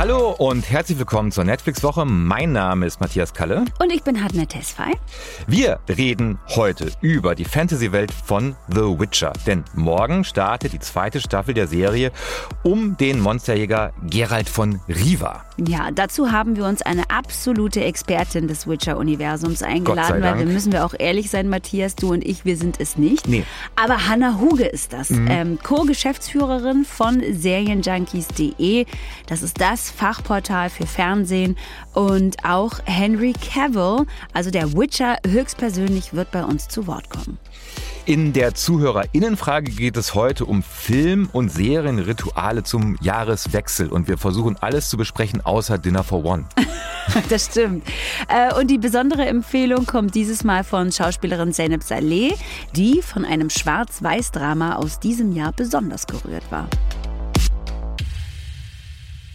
Hallo und herzlich willkommen zur Netflix-Woche. Mein Name ist Matthias Kalle. Und ich bin Hadne Tesfay. Wir reden heute über die Fantasy-Welt von The Witcher. Denn morgen startet die zweite Staffel der Serie um den Monsterjäger Geralt von Riva. Ja, dazu haben wir uns eine absolute Expertin des Witcher-Universums eingeladen, weil wir müssen wir auch ehrlich sein, Matthias, du und ich, wir sind es nicht. Nee. Aber Hanna Huge ist das, mhm. ähm, Co-Geschäftsführerin von Serienjunkies.de. Das ist das Fachportal für Fernsehen. Und auch Henry Cavill, also der Witcher höchstpersönlich, wird bei uns zu Wort kommen. In der Zuhörerinnenfrage geht es heute um Film- und Serienrituale zum Jahreswechsel und wir versuchen alles zu besprechen außer Dinner for One. das stimmt. Äh, und die besondere Empfehlung kommt dieses Mal von Schauspielerin Zeynep Saleh, die von einem Schwarz-Weiß-Drama aus diesem Jahr besonders gerührt war.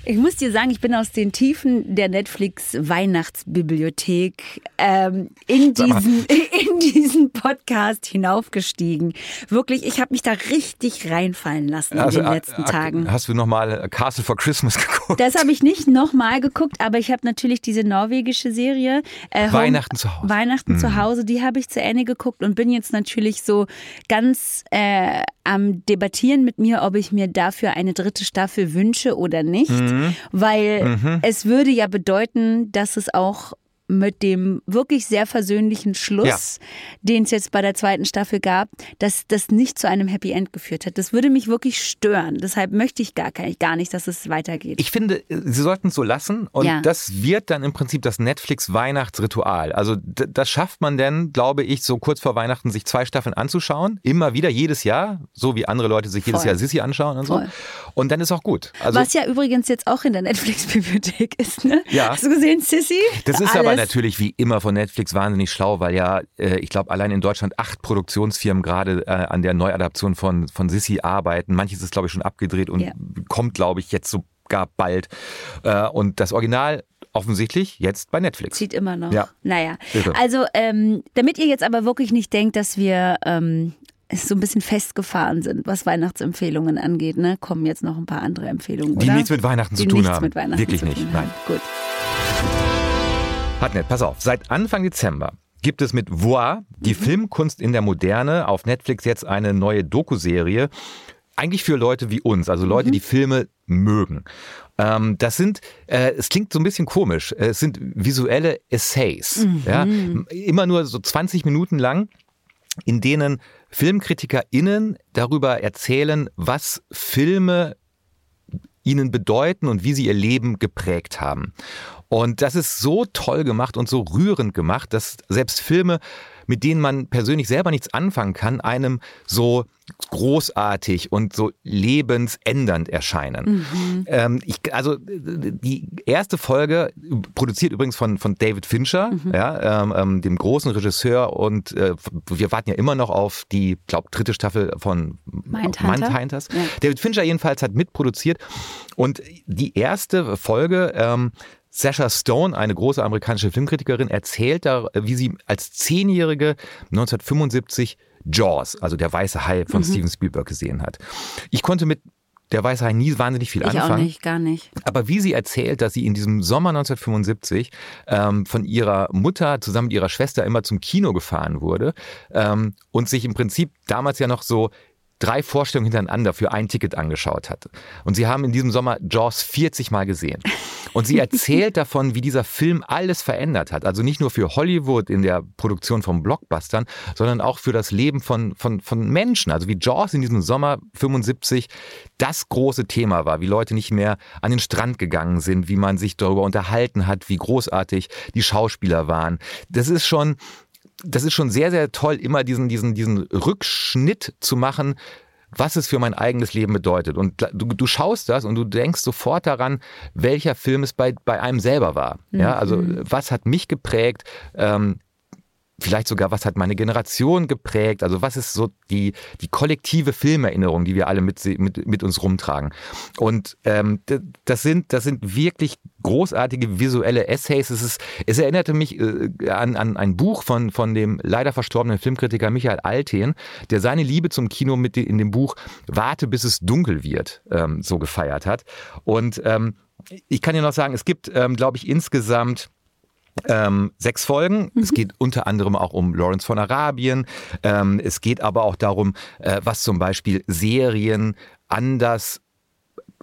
Ich muss dir sagen, ich bin aus den Tiefen der Netflix-Weihnachtsbibliothek ähm, in, diesen, in diesen Podcast hinaufgestiegen. Wirklich, ich habe mich da richtig reinfallen lassen also, in den letzten äh, Tagen. Hast du nochmal Castle for Christmas geguckt? Das habe ich nicht nochmal geguckt, aber ich habe natürlich diese norwegische Serie äh, Weihnachten zu Hause. Weihnachten mhm. zu Hause, die habe ich zu Ende geguckt und bin jetzt natürlich so ganz äh, am Debattieren mit mir, ob ich mir dafür eine dritte Staffel wünsche oder nicht. Mhm. Mhm. Weil mhm. es würde ja bedeuten, dass es auch mit dem wirklich sehr versöhnlichen Schluss, ja. den es jetzt bei der zweiten Staffel gab, dass das nicht zu einem Happy End geführt hat. Das würde mich wirklich stören. Deshalb möchte ich gar, gar nicht, dass es weitergeht. Ich finde, sie sollten es so lassen und ja. das wird dann im Prinzip das Netflix-Weihnachtsritual. Also das schafft man denn, glaube ich, so kurz vor Weihnachten sich zwei Staffeln anzuschauen. Immer wieder, jedes Jahr, so wie andere Leute sich Voll. jedes Jahr Sissy anschauen und Voll. so. Und dann ist auch gut. Also, Was ja übrigens jetzt auch in der Netflix-Bibliothek ist, ne? Ja. Hast du gesehen, Sissy? Das ist Alles. aber natürlich wie immer von Netflix wahnsinnig schlau, weil ja, äh, ich glaube, allein in Deutschland acht Produktionsfirmen gerade äh, an der Neuadaption von, von Sissy arbeiten. Manches ist, glaube ich, schon abgedreht und yeah. kommt, glaube ich, jetzt sogar bald. Äh, und das Original offensichtlich jetzt bei Netflix. Sieht immer noch. Ja. Naja. Irre. Also, ähm, damit ihr jetzt aber wirklich nicht denkt, dass wir ähm, so ein bisschen festgefahren sind, was Weihnachtsempfehlungen angeht, ne? kommen jetzt noch ein paar andere Empfehlungen. Die oder? nichts mit Weihnachten Die zu tun nichts haben. Mit Weihnachten Wirklich nicht. Nein. Gut. Hat nett, pass auf. Seit Anfang Dezember gibt es mit Voir, die mhm. Filmkunst in der Moderne, auf Netflix jetzt eine neue Doku-Serie. Eigentlich für Leute wie uns, also Leute, mhm. die Filme mögen. Ähm, das sind, äh, es klingt so ein bisschen komisch, es sind visuelle Essays. Mhm. Ja? Immer nur so 20 Minuten lang, in denen FilmkritikerInnen darüber erzählen, was Filme ihnen bedeuten und wie sie ihr Leben geprägt haben. Und das ist so toll gemacht und so rührend gemacht, dass selbst Filme, mit denen man persönlich selber nichts anfangen kann, einem so großartig und so lebensändernd erscheinen. Mhm. Ähm, ich, also die erste Folge produziert übrigens von, von David Fincher, mhm. ja, ähm, ähm dem großen Regisseur und äh, wir warten ja immer noch auf die, glaube dritte Staffel von Mindhunters. Ja. David Fincher jedenfalls hat mitproduziert und die erste Folge ähm, Sasha Stone, eine große amerikanische Filmkritikerin, erzählt da, wie sie als Zehnjährige 1975 Jaws, also der weiße Hai von mhm. Steven Spielberg gesehen hat. Ich konnte mit der weiße Hai nie wahnsinnig viel ich anfangen. Auch nicht, gar nicht. Aber wie sie erzählt, dass sie in diesem Sommer 1975 ähm, von ihrer Mutter zusammen mit ihrer Schwester immer zum Kino gefahren wurde ähm, und sich im Prinzip damals ja noch so drei Vorstellungen hintereinander für ein Ticket angeschaut hatte. Und sie haben in diesem Sommer Jaws 40 Mal gesehen. Und sie erzählt davon, wie dieser Film alles verändert hat. Also nicht nur für Hollywood in der Produktion von Blockbustern, sondern auch für das Leben von, von, von Menschen. Also wie Jaws in diesem Sommer 75 das große Thema war, wie Leute nicht mehr an den Strand gegangen sind, wie man sich darüber unterhalten hat, wie großartig die Schauspieler waren. Das ist schon das ist schon sehr, sehr toll, immer diesen, diesen, diesen Rückschnitt zu machen, was es für mein eigenes Leben bedeutet. Und du, du schaust das und du denkst sofort daran, welcher Film es bei, bei einem selber war. Ja, also mhm. was hat mich geprägt? Ähm, vielleicht sogar, was hat meine Generation geprägt? Also was ist so die, die kollektive Filmerinnerung, die wir alle mit, mit, mit uns rumtragen? Und ähm, das, sind, das sind wirklich großartige visuelle Essays. Es, ist, es erinnerte mich äh, an, an ein Buch von, von dem leider verstorbenen Filmkritiker Michael Alten, der seine Liebe zum Kino mit in dem Buch Warte, bis es dunkel wird ähm, so gefeiert hat. Und ähm, ich kann dir noch sagen, es gibt, ähm, glaube ich, insgesamt ähm, sechs Folgen. Mhm. Es geht unter anderem auch um Lawrence von Arabien. Ähm, es geht aber auch darum, äh, was zum Beispiel Serien anders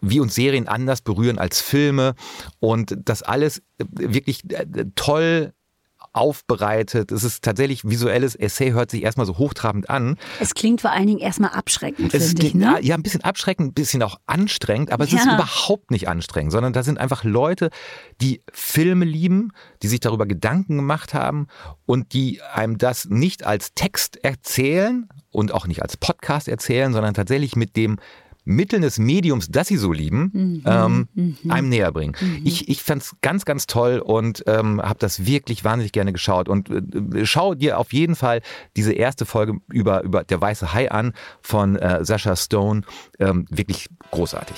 wie uns Serien anders berühren als Filme und das alles äh, wirklich äh, toll aufbereitet. Es ist tatsächlich visuelles Essay, hört sich erstmal so hochtrabend an. Es klingt vor allen Dingen erstmal abschreckend, finde ich. Ne? Ja, ein bisschen abschreckend, ein bisschen auch anstrengend, aber es ja. ist überhaupt nicht anstrengend, sondern da sind einfach Leute, die Filme lieben, die sich darüber Gedanken gemacht haben und die einem das nicht als Text erzählen und auch nicht als Podcast erzählen, sondern tatsächlich mit dem Mitteln des Mediums, das sie so lieben, mhm. Ähm, mhm. einem näher bringen. Mhm. Ich, ich fand es ganz, ganz toll und ähm, habe das wirklich wahnsinnig gerne geschaut. Und äh, schau dir auf jeden Fall diese erste Folge über, über Der Weiße Hai an von äh, Sascha Stone. Ähm, wirklich großartig.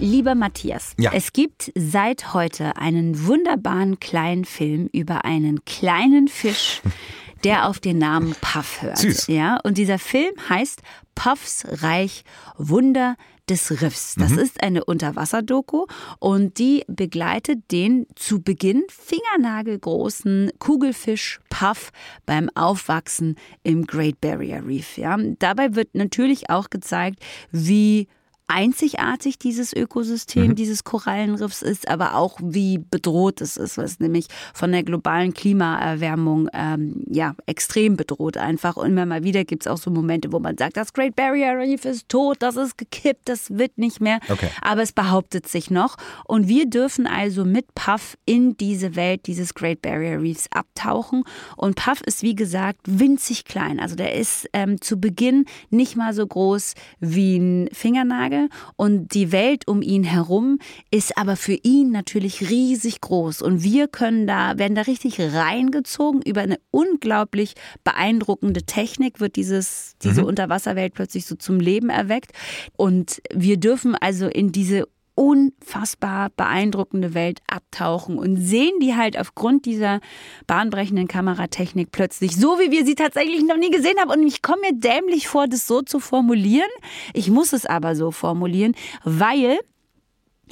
Lieber Matthias, ja. es gibt seit heute einen wunderbaren kleinen Film über einen kleinen Fisch, der auf den Namen Puff hört. Süß. Ja, und dieser Film heißt Puffs Reich Wunder des Riffs. Das mhm. ist eine Unterwasserdoku und die begleitet den zu Beginn fingernagelgroßen Kugelfisch Puff beim Aufwachsen im Great Barrier Reef. Ja. Dabei wird natürlich auch gezeigt, wie einzigartig dieses Ökosystem mhm. dieses Korallenriffs ist, aber auch wie bedroht es ist, was nämlich von der globalen Klimaerwärmung ähm, ja extrem bedroht einfach. Und immer mal wieder gibt es auch so Momente, wo man sagt, das Great Barrier Reef ist tot, das ist gekippt, das wird nicht mehr. Okay. Aber es behauptet sich noch. Und wir dürfen also mit Puff in diese Welt dieses Great Barrier Reefs abtauchen. Und Puff ist wie gesagt winzig klein. Also der ist ähm, zu Beginn nicht mal so groß wie ein Fingernagel und die Welt um ihn herum ist aber für ihn natürlich riesig groß und wir können da werden da richtig reingezogen über eine unglaublich beeindruckende Technik wird dieses diese mhm. Unterwasserwelt plötzlich so zum Leben erweckt und wir dürfen also in diese unfassbar beeindruckende Welt abtauchen und sehen die halt aufgrund dieser bahnbrechenden Kameratechnik plötzlich so, wie wir sie tatsächlich noch nie gesehen haben. Und ich komme mir dämlich vor, das so zu formulieren. Ich muss es aber so formulieren, weil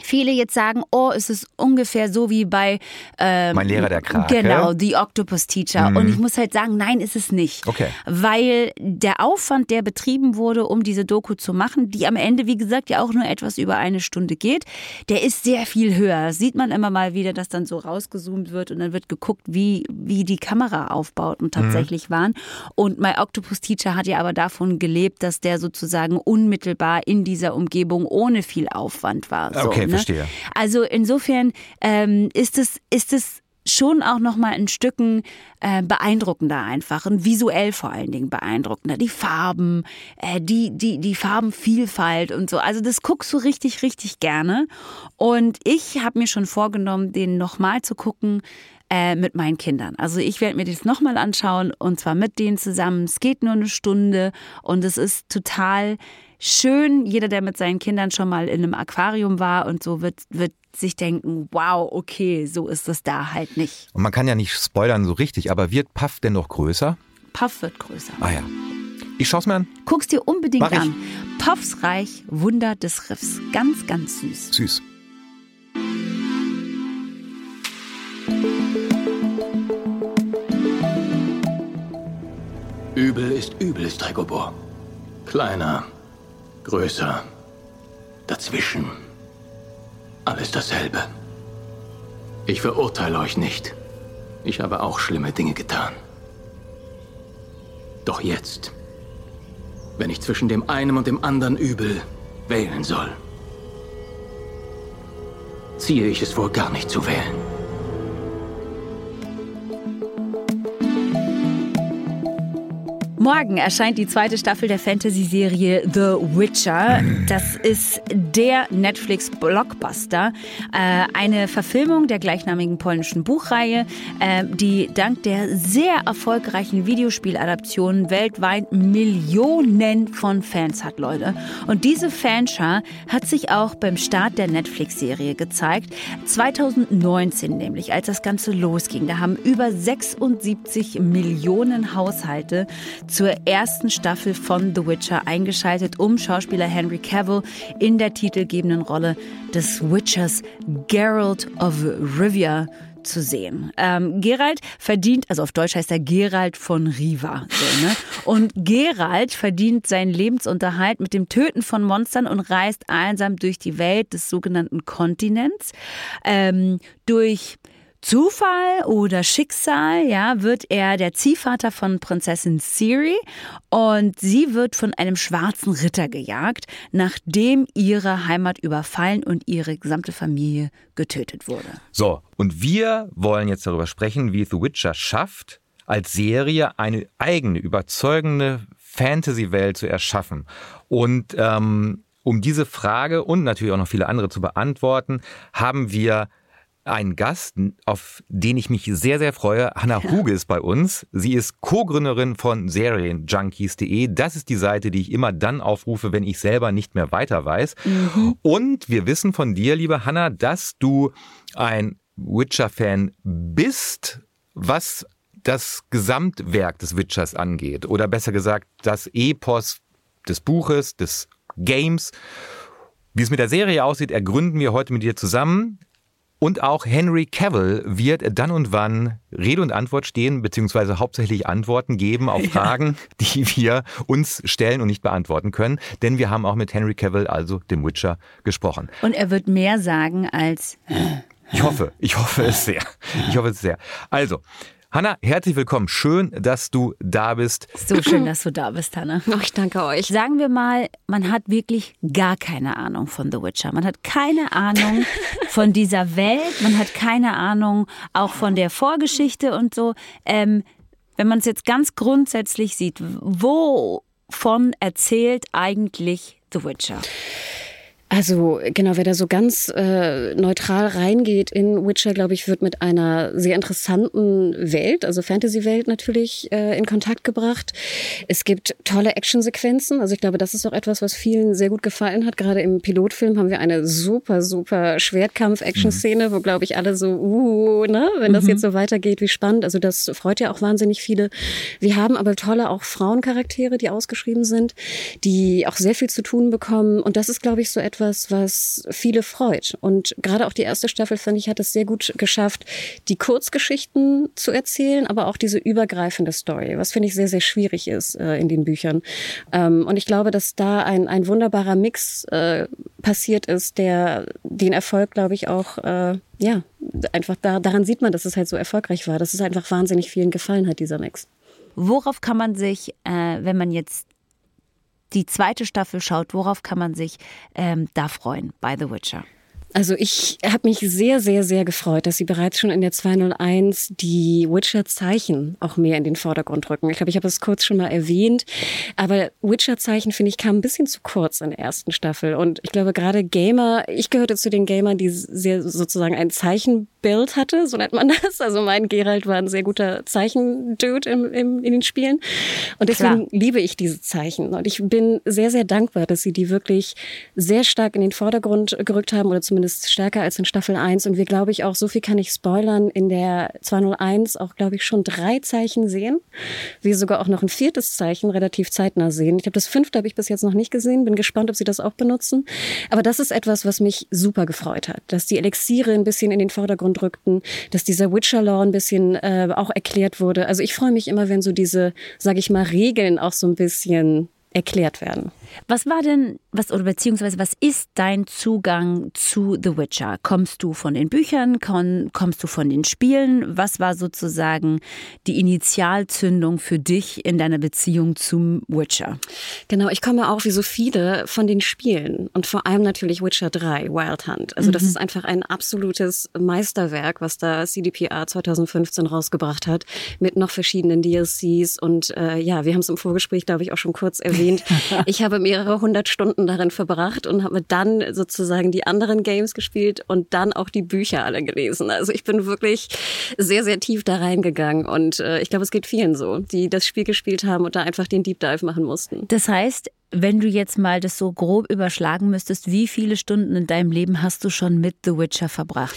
viele jetzt sagen, oh, es ist ungefähr so wie bei ähm, mein Lehrer der Krake. Genau, The Octopus Teacher. Mhm. Und ich muss halt sagen, nein, ist es nicht. Okay. Weil der Aufwand, der betrieben wurde, um diese Doku zu machen, die am Ende, wie gesagt, ja auch nur etwas über eine Stunde geht, der ist sehr viel höher. Das sieht man immer mal wieder, dass dann so rausgezoomt wird und dann wird geguckt, wie, wie die Kameraaufbauten tatsächlich mhm. waren. Und My Octopus Teacher hat ja aber davon gelebt, dass der sozusagen unmittelbar in dieser Umgebung ohne viel Aufwand war. So. Okay, ne? verstehe. Also insofern ähm, ist es, ist es schon auch noch mal ein Stücken äh, beeindruckender einfach und visuell vor allen Dingen beeindruckender. Die Farben, äh, die, die, die Farbenvielfalt und so. Also das guckst du richtig, richtig gerne. Und ich habe mir schon vorgenommen, den nochmal zu gucken äh, mit meinen Kindern. Also ich werde mir das nochmal anschauen und zwar mit denen zusammen. Es geht nur eine Stunde und es ist total schön. Jeder, der mit seinen Kindern schon mal in einem Aquarium war und so, wird, wird sich denken, wow, okay, so ist es da halt nicht. Und man kann ja nicht spoilern so richtig, aber wird Puff denn noch größer? Puff wird größer. Ah ja. Ich schau's mir an. Guck's dir unbedingt an. Puffs Reich, Wunder des Riffs. Ganz, ganz süß. Süß. Übel ist übel, Stregobor. Kleiner, größer, dazwischen. Alles dasselbe. Ich verurteile euch nicht. Ich habe auch schlimme Dinge getan. Doch jetzt, wenn ich zwischen dem einen und dem anderen Übel wählen soll, ziehe ich es wohl gar nicht zu wählen. Morgen erscheint die zweite Staffel der Fantasy-Serie The Witcher. Das ist der Netflix-Blockbuster. Äh, eine Verfilmung der gleichnamigen polnischen Buchreihe, äh, die dank der sehr erfolgreichen Videospieladaptionen weltweit Millionen von Fans hat, Leute. Und diese Fanschar hat sich auch beim Start der Netflix-Serie gezeigt. 2019 nämlich, als das Ganze losging. Da haben über 76 Millionen Haushalte zur ersten Staffel von The Witcher eingeschaltet, um Schauspieler Henry Cavill in der titelgebenden Rolle des Witchers Geralt of Rivia zu sehen. Ähm, Gerald verdient, also auf Deutsch heißt er Gerald von Riva. So, ne? Und Gerald verdient seinen Lebensunterhalt mit dem Töten von Monstern und reist einsam durch die Welt des sogenannten Kontinents. Ähm, durch Zufall oder Schicksal, ja, wird er der Ziehvater von Prinzessin Siri und sie wird von einem schwarzen Ritter gejagt, nachdem ihre Heimat überfallen und ihre gesamte Familie getötet wurde. So, und wir wollen jetzt darüber sprechen, wie The Witcher schafft, als Serie eine eigene, überzeugende Fantasy-Welt zu erschaffen. Und ähm, um diese Frage und natürlich auch noch viele andere zu beantworten, haben wir einen Gast, auf den ich mich sehr, sehr freue. Hanna ja. Huge ist bei uns. Sie ist Co-Gründerin von Serienjunkies.de. Das ist die Seite, die ich immer dann aufrufe, wenn ich selber nicht mehr weiter weiß. Mhm. Und wir wissen von dir, liebe Hanna, dass du ein Witcher-Fan bist, was das Gesamtwerk des Witchers angeht. Oder besser gesagt, das Epos des Buches, des Games. Wie es mit der Serie aussieht, ergründen wir heute mit dir zusammen. Und auch Henry Cavill wird dann und wann Rede und Antwort stehen, beziehungsweise hauptsächlich Antworten geben auf Fragen, ja. die wir uns stellen und nicht beantworten können. Denn wir haben auch mit Henry Cavill, also dem Witcher, gesprochen. Und er wird mehr sagen als. Ich hoffe, ich hoffe es sehr. Ich hoffe es sehr. Also, Hanna, herzlich willkommen. Schön, dass du da bist. So schön, dass du da bist, Hanna. Oh, ich danke euch. Sagen wir mal, man hat wirklich gar keine Ahnung von The Witcher. Man hat keine Ahnung von dieser Welt. Man hat keine Ahnung auch von der Vorgeschichte und so. Ähm, wenn man es jetzt ganz grundsätzlich sieht, wovon erzählt eigentlich The Witcher? Also genau, wer da so ganz äh, neutral reingeht in Witcher, glaube ich, wird mit einer sehr interessanten Welt, also Fantasy-Welt natürlich, äh, in Kontakt gebracht. Es gibt tolle Actionsequenzen. Also ich glaube, das ist auch etwas, was vielen sehr gut gefallen hat. Gerade im Pilotfilm haben wir eine super, super Schwertkampf-Action-Szene, mhm. wo, glaube ich, alle so, uh, ne, wenn das mhm. jetzt so weitergeht, wie spannend. Also das freut ja auch wahnsinnig viele. Wir haben aber tolle auch Frauencharaktere, die ausgeschrieben sind, die auch sehr viel zu tun bekommen. Und das ist, glaube ich, so etwas, etwas, was viele freut. Und gerade auch die erste Staffel, finde ich, hat es sehr gut geschafft, die Kurzgeschichten zu erzählen, aber auch diese übergreifende Story, was finde ich sehr, sehr schwierig ist äh, in den Büchern. Ähm, und ich glaube, dass da ein, ein wunderbarer Mix äh, passiert ist, der den Erfolg, glaube ich, auch, äh, ja, einfach da, daran sieht man, dass es halt so erfolgreich war, dass es einfach wahnsinnig vielen gefallen hat, dieser Mix. Worauf kann man sich, äh, wenn man jetzt die zweite Staffel schaut, worauf kann man sich ähm, da freuen bei The Witcher? Also ich habe mich sehr, sehr, sehr gefreut, dass Sie bereits schon in der 201 die Witcher-Zeichen auch mehr in den Vordergrund rücken. Ich glaube, ich habe es kurz schon mal erwähnt, aber Witcher-Zeichen, finde ich, kam ein bisschen zu kurz in der ersten Staffel. Und ich glaube, gerade Gamer, ich gehörte zu den Gamern, die sehr sozusagen ein Zeichenbild hatte, so nennt man das. Also mein Gerald war ein sehr guter Zeichendude im, im, in den Spielen. Und deswegen Klar. liebe ich diese Zeichen. Und ich bin sehr, sehr dankbar, dass Sie die wirklich sehr stark in den Vordergrund gerückt haben oder zumindest zumindest stärker als in Staffel 1. Und wir, glaube ich, auch, so viel kann ich spoilern, in der 201 auch, glaube ich, schon drei Zeichen sehen. Wir sogar auch noch ein viertes Zeichen relativ zeitnah sehen. Ich habe das fünfte habe ich bis jetzt noch nicht gesehen. Bin gespannt, ob sie das auch benutzen. Aber das ist etwas, was mich super gefreut hat. Dass die Elixiere ein bisschen in den Vordergrund rückten, dass dieser Witcher-Law ein bisschen äh, auch erklärt wurde. Also ich freue mich immer, wenn so diese, sage ich mal, Regeln auch so ein bisschen erklärt werden. Was war denn, was oder beziehungsweise was ist dein Zugang zu The Witcher? Kommst du von den Büchern? Kommst du von den Spielen? Was war sozusagen die Initialzündung für dich in deiner Beziehung zum Witcher? Genau, ich komme auch wie so viele von den Spielen und vor allem natürlich Witcher 3, Wild Hunt. Also das mhm. ist einfach ein absolutes Meisterwerk, was da CDPR 2015 rausgebracht hat mit noch verschiedenen DLCs und äh, ja, wir haben es im Vorgespräch, glaube ich, auch schon kurz erwähnt. Ich habe mehrere hundert Stunden darin verbracht und habe dann sozusagen die anderen Games gespielt und dann auch die Bücher alle gelesen. Also ich bin wirklich sehr, sehr tief da reingegangen und äh, ich glaube, es geht vielen so, die das Spiel gespielt haben und da einfach den Deep Dive machen mussten. Das heißt, wenn du jetzt mal das so grob überschlagen müsstest, wie viele Stunden in deinem Leben hast du schon mit The Witcher verbracht?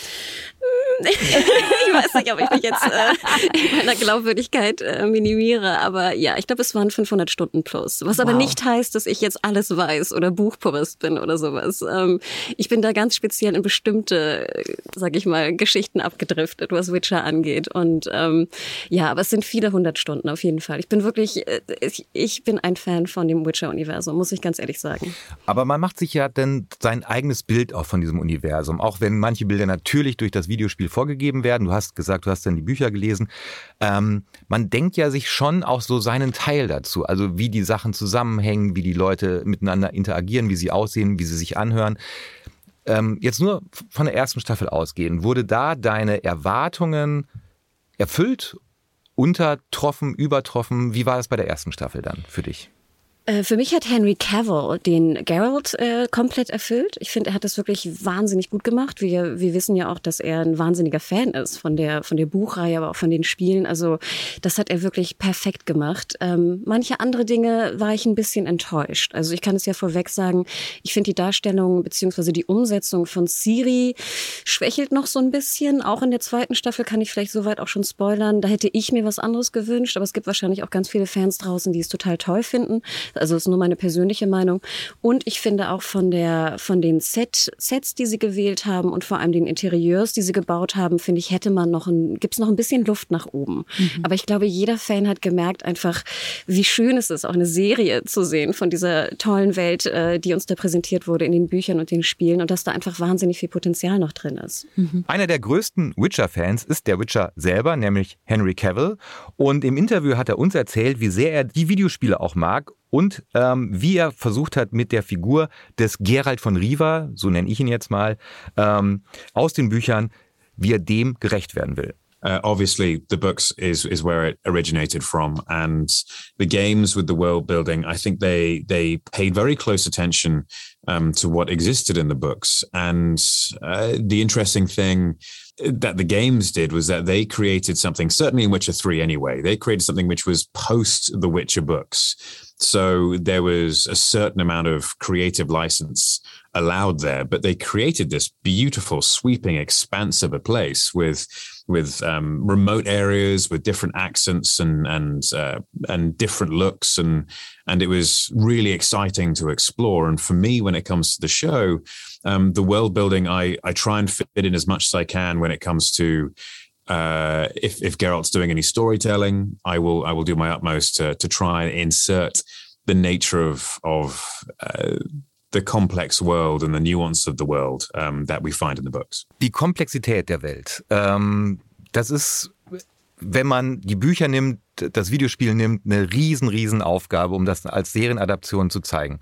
ich weiß nicht, ob ich mich jetzt äh, in meiner Glaubwürdigkeit äh, minimiere, aber ja, ich glaube, es waren 500 Stunden plus. Was wow. aber nicht heißt, dass ich jetzt alles weiß oder Buchpurist bin oder sowas. Ähm, ich bin da ganz speziell in bestimmte, sag ich mal, Geschichten abgedriftet, was Witcher angeht. Und ähm, ja, aber es sind viele hundert Stunden auf jeden Fall. Ich bin wirklich, äh, ich, ich bin ein Fan von dem Witcher-Universum, muss ich ganz ehrlich sagen. Aber man macht sich ja dann sein eigenes Bild auch von diesem Universum, auch wenn manche Bilder natürlich durch das Videospiel vorgegeben werden. Du hast gesagt, du hast dann die Bücher gelesen. Ähm, man denkt ja sich schon auch so seinen Teil dazu, also wie die Sachen zusammenhängen, wie die Leute miteinander interagieren, wie sie aussehen, wie sie sich anhören. Ähm, jetzt nur von der ersten Staffel ausgehen, wurde da deine Erwartungen erfüllt, untertroffen, übertroffen? Wie war es bei der ersten Staffel dann für dich? Äh, für mich hat Henry Cavill den Geralt äh, komplett erfüllt. Ich finde, er hat das wirklich wahnsinnig gut gemacht. Wir, wir wissen ja auch, dass er ein wahnsinniger Fan ist von der, von der Buchreihe, aber auch von den Spielen. Also das hat er wirklich perfekt gemacht. Ähm, manche andere Dinge war ich ein bisschen enttäuscht. Also ich kann es ja vorweg sagen, ich finde die Darstellung beziehungsweise die Umsetzung von Siri schwächelt noch so ein bisschen. Auch in der zweiten Staffel kann ich vielleicht soweit auch schon spoilern. Da hätte ich mir was anderes gewünscht, aber es gibt wahrscheinlich auch ganz viele Fans draußen, die es total toll finden. Also das ist nur meine persönliche Meinung. Und ich finde auch von der, von den Set, Sets, die sie gewählt haben und vor allem den Interieurs, die sie gebaut haben, finde ich, hätte man noch ein, gibt es noch ein bisschen Luft nach oben. Mhm. Aber ich glaube, jeder Fan hat gemerkt einfach, wie schön es ist, auch eine Serie zu sehen von dieser tollen Welt, äh, die uns da präsentiert wurde in den Büchern und den Spielen und dass da einfach wahnsinnig viel Potenzial noch drin ist. Mhm. Einer der größten Witcher-Fans ist der Witcher selber, nämlich Henry Cavill. Und im Interview hat er uns erzählt, wie sehr er die Videospiele auch mag und ähm, wie er versucht hat, mit der Figur des Gerald von Riva, so nenne ich ihn jetzt mal, ähm, aus den Büchern, wie er dem gerecht werden will. Uh, obviously the books is is where it originated from. And the games with the world building i think they they paid very close attention um, to what existed in the books. And uh, the interesting thing that the games did was that they created something certainly in witcher 3 anyway they created something which was post the witcher books. So there was a certain amount of creative license allowed there, but they created this beautiful, sweeping expanse of a place with with um, remote areas, with different accents and and uh, and different looks, and and it was really exciting to explore. And for me, when it comes to the show, um, the world building, I I try and fit in as much as I can when it comes to uh, if if Geralt's doing any storytelling, I will I will do my utmost to to try and insert the nature of of uh, the complex world and the nuance of the world um, that we find in the books. Die Komplexität der Welt. Ähm, das ist, wenn man die Bücher nimmt, das Videospiel nimmt, eine riesen, riesen Aufgabe, um das als Serienadaption zu zeigen.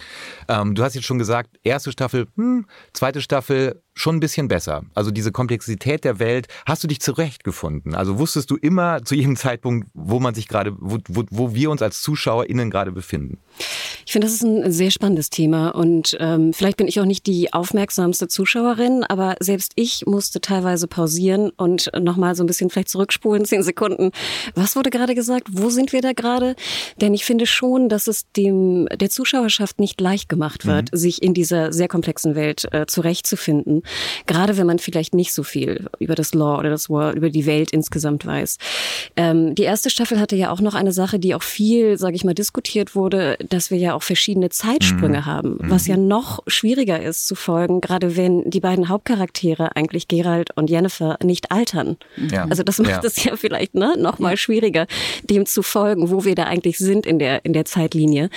Ähm, du hast jetzt schon gesagt, erste Staffel, hm, zweite Staffel schon ein bisschen besser. Also diese Komplexität der Welt, hast du dich zurechtgefunden? Also wusstest du immer zu jedem Zeitpunkt, wo man sich gerade, wo, wo, wo wir uns als ZuschauerInnen gerade befinden? Ich finde, das ist ein sehr spannendes Thema und ähm, vielleicht bin ich auch nicht die aufmerksamste Zuschauerin, aber selbst ich musste teilweise pausieren und nochmal so ein bisschen vielleicht zurückspulen, zehn Sekunden. Was wurde gerade gesagt? Wo sind wir da gerade? Denn ich finde schon, dass es dem der Zuschauerschaft nicht leicht gemacht wird, mhm. sich in dieser sehr komplexen Welt äh, zurechtzufinden. Gerade wenn man vielleicht nicht so viel über das Law oder das World, über die Welt insgesamt weiß. Ähm, die erste Staffel hatte ja auch noch eine Sache, die auch viel, sage ich mal, diskutiert wurde, dass wir ja auch verschiedene Zeitsprünge mhm. haben, was ja noch schwieriger ist zu folgen, gerade wenn die beiden Hauptcharaktere eigentlich Gerald und Jennifer nicht altern. Ja. Also das macht ja. es ja vielleicht ne, noch mal schwieriger, dem zu folgen, wo wir da eigentlich sind in der in der Zeitlinie.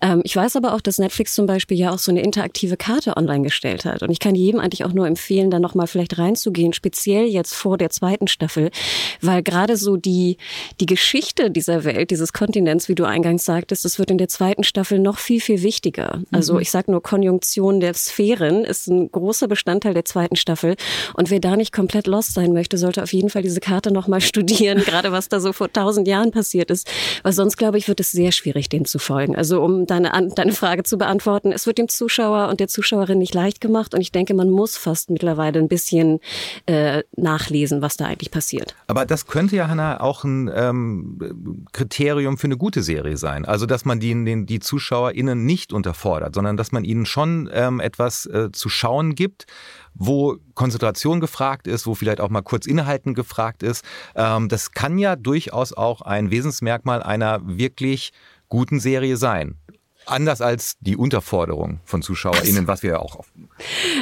Ähm, ich weiß aber auch, dass Netflix zum Beispiel ja auch so eine interaktive Karte online gestellt hat und ich kann jedem eigentlich auch nur empfehlen, da noch mal vielleicht reinzugehen, speziell jetzt vor der zweiten Staffel, weil gerade so die die Geschichte dieser Welt, dieses Kontinents, wie du eingangs sagtest, das wird in der zweiten Staffel noch viel, viel wichtiger. Also mhm. ich sage nur, Konjunktion der Sphären ist ein großer Bestandteil der zweiten Staffel. Und wer da nicht komplett lost sein möchte, sollte auf jeden Fall diese Karte nochmal studieren, gerade was da so vor tausend Jahren passiert ist. Weil sonst, glaube ich, wird es sehr schwierig, dem zu folgen. Also um deine, deine Frage zu beantworten, es wird dem Zuschauer und der Zuschauerin nicht leicht gemacht und ich denke, man muss fast mittlerweile ein bisschen äh, nachlesen, was da eigentlich passiert. Aber das könnte ja, Hannah, auch ein ähm, Kriterium für eine gute Serie sein. Also, dass man die, den, die ZuschauerInnen nicht unterfordert, sondern dass man ihnen schon ähm, etwas äh, zu schauen gibt, wo Konzentration gefragt ist, wo vielleicht auch mal kurz Inhalten gefragt ist. Ähm, das kann ja durchaus auch ein Wesensmerkmal einer wirklich guten Serie sein anders als die Unterforderung von ZuschauerInnen, was wir ja auch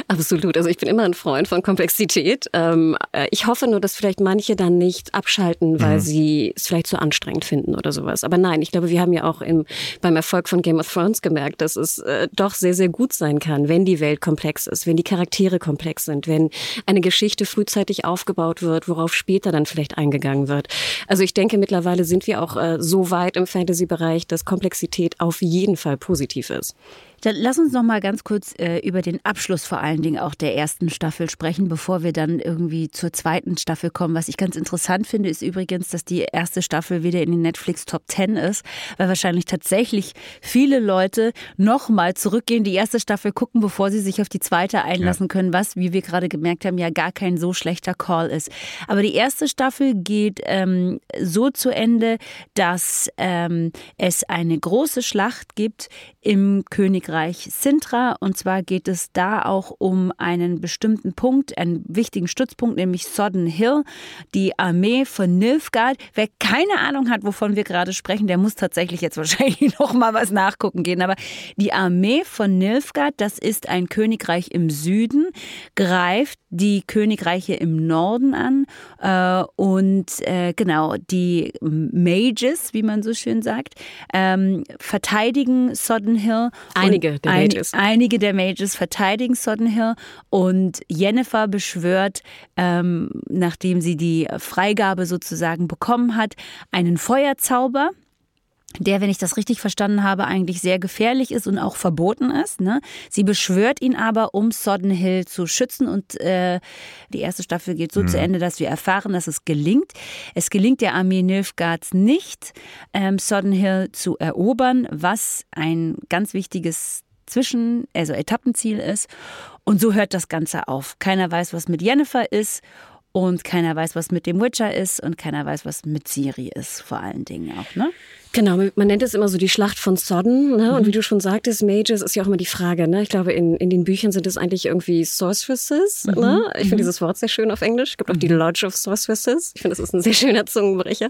Absolut. Also ich bin immer ein Freund von Komplexität. Ähm, äh, ich hoffe nur, dass vielleicht manche dann nicht abschalten, weil mhm. sie es vielleicht zu anstrengend finden oder sowas. Aber nein, ich glaube, wir haben ja auch im, beim Erfolg von Game of Thrones gemerkt, dass es äh, doch sehr, sehr gut sein kann, wenn die Welt komplex ist, wenn die Charaktere komplex sind, wenn eine Geschichte frühzeitig aufgebaut wird, worauf später dann vielleicht eingegangen wird. Also ich denke, mittlerweile sind wir auch äh, so weit im Fantasy-Bereich, dass Komplexität auf jeden Fall positiv ist. Dann lass uns noch mal ganz kurz äh, über den Abschluss vor allen Dingen auch der ersten Staffel sprechen, bevor wir dann irgendwie zur zweiten Staffel kommen. Was ich ganz interessant finde, ist übrigens, dass die erste Staffel wieder in den Netflix Top 10 ist, weil wahrscheinlich tatsächlich viele Leute noch mal zurückgehen, die erste Staffel gucken, bevor sie sich auf die zweite einlassen ja. können, was, wie wir gerade gemerkt haben, ja gar kein so schlechter Call ist. Aber die erste Staffel geht ähm, so zu Ende, dass ähm, es eine große Schlacht gibt im Königreich Sintra. Und zwar geht es da auch um einen bestimmten Punkt, einen wichtigen Stützpunkt, nämlich Sodden Hill, die Armee von Nilfgaard. Wer keine Ahnung hat, wovon wir gerade sprechen, der muss tatsächlich jetzt wahrscheinlich noch mal was nachgucken gehen. Aber die Armee von Nilfgaard, das ist ein Königreich im Süden, greift die Königreiche im Norden an äh, und äh, genau die Mages, wie man so schön sagt, ähm, verteidigen Sodden Hill. Einige der Mages. Ein, einige der Mages verteidigen Sodden Hill und Jennifer beschwört, ähm, nachdem sie die Freigabe sozusagen bekommen hat, einen Feuerzauber der, wenn ich das richtig verstanden habe, eigentlich sehr gefährlich ist und auch verboten ist. Ne? Sie beschwört ihn aber, um Sodden Hill zu schützen und äh, die erste Staffel geht so mhm. zu Ende, dass wir erfahren, dass es gelingt. Es gelingt der Armee Nilfgaards nicht, ähm, Sodden Hill zu erobern, was ein ganz wichtiges Zwischen, also Etappenziel ist. Und so hört das Ganze auf. Keiner weiß, was mit Jennifer ist und keiner weiß, was mit dem Witcher ist und keiner weiß, was mit Siri ist, vor allen Dingen auch, ne? Genau, man nennt es immer so die Schlacht von Sodden. Ne? Und mhm. wie du schon sagtest, Mages ist ja auch immer die Frage. Ne? Ich glaube, in, in den Büchern sind es eigentlich irgendwie Sorceresses. Mhm. Ne? Ich finde mhm. dieses Wort sehr schön auf Englisch. Es gibt auch die mhm. Lodge of Sorceresses. Ich finde, das ist ein sehr schöner Zungenbrecher.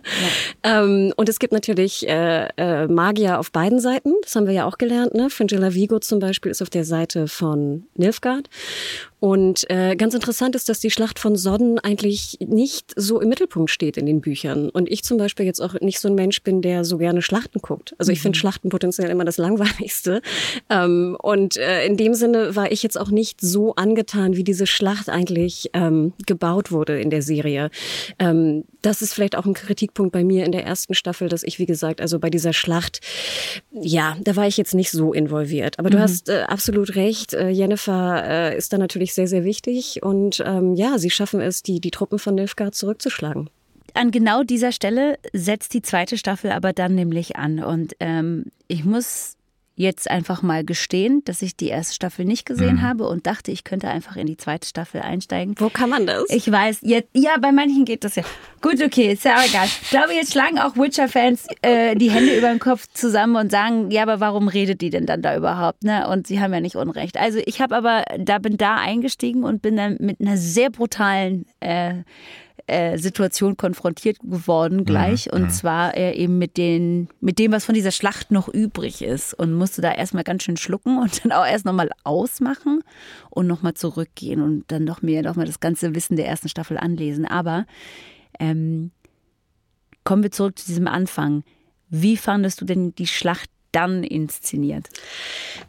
Ja. Ähm, und es gibt natürlich äh, äh, Magier auf beiden Seiten. Das haben wir ja auch gelernt. Ne? Fringilla Vigo zum Beispiel ist auf der Seite von Nilfgaard. Und äh, ganz interessant ist, dass die Schlacht von Sodden eigentlich nicht so im Mittelpunkt steht in den Büchern. Und ich zum Beispiel jetzt auch nicht so ein Mensch bin, der so gerne Schlachten guckt. Also ich finde mhm. Schlachten potenziell immer das Langweiligste. Ähm, und äh, in dem Sinne war ich jetzt auch nicht so angetan, wie diese Schlacht eigentlich ähm, gebaut wurde in der Serie. Ähm, das ist vielleicht auch ein Kritikpunkt bei mir in der ersten Staffel, dass ich, wie gesagt, also bei dieser Schlacht, ja, da war ich jetzt nicht so involviert. Aber du mhm. hast äh, absolut recht. Äh, Jennifer äh, ist da natürlich natürlich sehr, sehr wichtig. Und ähm, ja, sie schaffen es, die, die Truppen von Nilfgaard zurückzuschlagen. An genau dieser Stelle setzt die zweite Staffel aber dann nämlich an. Und ähm, ich muss jetzt einfach mal gestehen, dass ich die erste Staffel nicht gesehen mhm. habe und dachte, ich könnte einfach in die zweite Staffel einsteigen. Wo kann man das? Ich weiß, jetzt, ja, bei manchen geht das ja. Gut, okay, ist ja egal. Ich glaube, jetzt schlagen auch Witcher-Fans äh, die Hände über den Kopf zusammen und sagen, ja, aber warum redet die denn dann da überhaupt? Ne? Und sie haben ja nicht Unrecht. Also ich habe aber, da bin da eingestiegen und bin dann mit einer sehr brutalen äh, äh, Situation konfrontiert geworden gleich. Mhm. Und mhm. zwar äh, eben mit, den, mit dem, was von dieser Schlacht noch übrig ist. Und musste da erstmal ganz schön schlucken und dann auch erst nochmal ausmachen und nochmal zurückgehen und dann noch mir nochmal das ganze Wissen der ersten Staffel anlesen. Aber ähm, kommen wir zurück zu diesem Anfang. Wie fandest du denn die Schlacht dann inszeniert?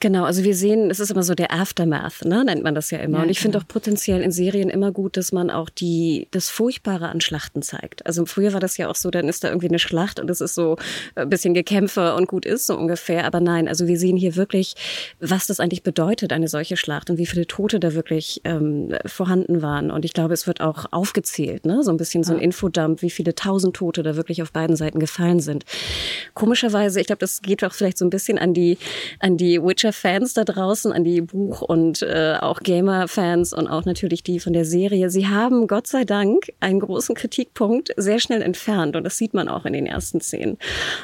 Genau, also wir sehen, es ist immer so der Aftermath, ne, nennt man das ja immer. Ja, und ich finde genau. auch potenziell in Serien immer gut, dass man auch die, das Furchtbare an Schlachten zeigt. Also früher war das ja auch so, dann ist da irgendwie eine Schlacht und es ist so ein bisschen Gekämpfe und gut ist, so ungefähr. Aber nein, also wir sehen hier wirklich, was das eigentlich bedeutet, eine solche Schlacht und wie viele Tote da wirklich ähm, vorhanden waren. Und ich glaube, es wird auch aufgezählt, ne? so ein bisschen so ein Infodump, wie viele tausend Tote da wirklich auf beiden Seiten gefallen sind. Komischerweise, ich glaube, das geht auch vielleicht so ein bisschen an die, an die Witcher-Fans da draußen, an die Buch- und äh, auch Gamer-Fans und auch natürlich die von der Serie. Sie haben Gott sei Dank einen großen Kritikpunkt sehr schnell entfernt und das sieht man auch in den ersten Szenen.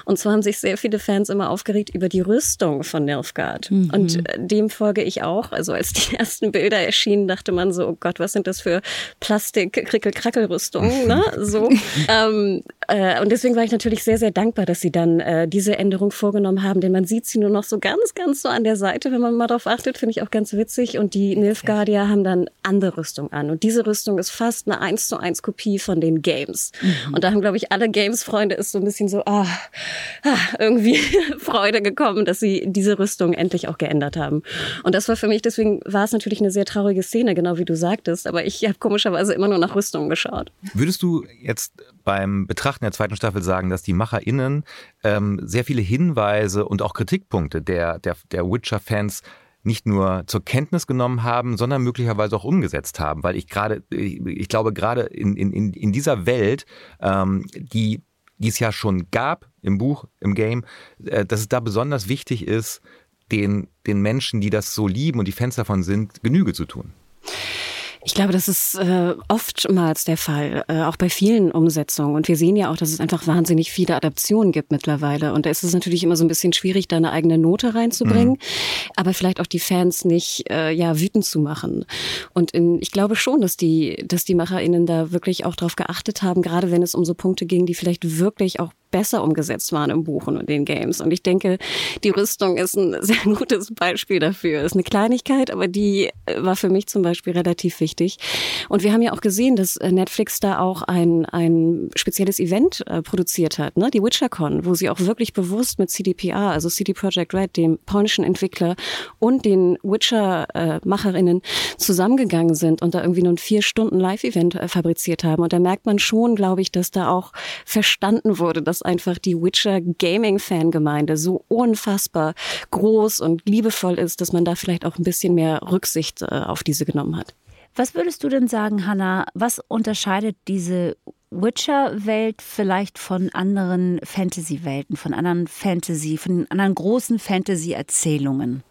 Und zwar haben sich sehr viele Fans immer aufgeregt über die Rüstung von Nilfgaard. Mhm. Und äh, dem folge ich auch. Also als die ersten Bilder erschienen, dachte man so, oh Gott, was sind das für Plastik-Krickel-Krackel-Rüstungen? Ne? So. ähm, äh, und deswegen war ich natürlich sehr, sehr dankbar, dass sie dann äh, diese Änderung vorgenommen haben, denn man sieht sie nur noch so ganz, ganz so an der Seite, wenn man mal darauf achtet, finde ich auch ganz witzig. Und die Nilfgaardier haben dann andere Rüstung an. Und diese Rüstung ist fast eine 1 zu 1 Kopie von den Games. Mhm. Und da haben, glaube ich, alle Games-Freunde ist so ein bisschen so, ah, ah irgendwie Freude gekommen, dass sie diese Rüstung endlich auch geändert haben. Und das war für mich, deswegen war es natürlich eine sehr traurige Szene, genau wie du sagtest. Aber ich habe komischerweise immer nur nach Rüstungen geschaut. Würdest du jetzt beim Betrachten der zweiten Staffel sagen, dass die MacherInnen ähm, sehr viele Hinweise und auch Kritikpunkte der, der, der Witcher-Fans nicht nur zur Kenntnis genommen haben, sondern möglicherweise auch umgesetzt haben. Weil ich gerade, ich glaube, gerade in, in, in dieser Welt, ähm, die, die es ja schon gab im Buch, im Game, äh, dass es da besonders wichtig ist, den, den Menschen, die das so lieben und die Fans davon sind, Genüge zu tun. Ich glaube, das ist äh, oftmals der Fall, äh, auch bei vielen Umsetzungen. Und wir sehen ja auch, dass es einfach wahnsinnig viele Adaptionen gibt mittlerweile. Und da ist es natürlich immer so ein bisschen schwierig, da eine eigene Note reinzubringen, mhm. aber vielleicht auch die Fans nicht äh, ja wütend zu machen. Und in, ich glaube schon, dass die, dass die MacherInnen da wirklich auch darauf geachtet haben, gerade wenn es um so Punkte ging, die vielleicht wirklich auch besser umgesetzt waren im Buch und den Games. Und ich denke, die Rüstung ist ein sehr gutes Beispiel dafür. Ist eine Kleinigkeit, aber die äh, war für mich zum Beispiel relativ wichtig. Und wir haben ja auch gesehen, dass äh, Netflix da auch ein, ein spezielles Event äh, produziert hat, ne? die WitcherCon, wo sie auch wirklich bewusst mit CDPR, also CD Projekt Red, dem polnischen Entwickler und den Witcher-Macherinnen zusammengegangen sind und da irgendwie nur ein vier Stunden Live-Event fabriziert haben. Und da merkt man schon, glaube ich, dass da auch verstanden wurde, dass einfach die Witcher Gaming Fangemeinde so unfassbar groß und liebevoll ist, dass man da vielleicht auch ein bisschen mehr Rücksicht äh, auf diese genommen hat. Was würdest du denn sagen, Hannah? Was unterscheidet diese Witcher-Welt vielleicht von anderen Fantasy-Welten, von anderen Fantasy, von anderen großen Fantasy-Erzählungen?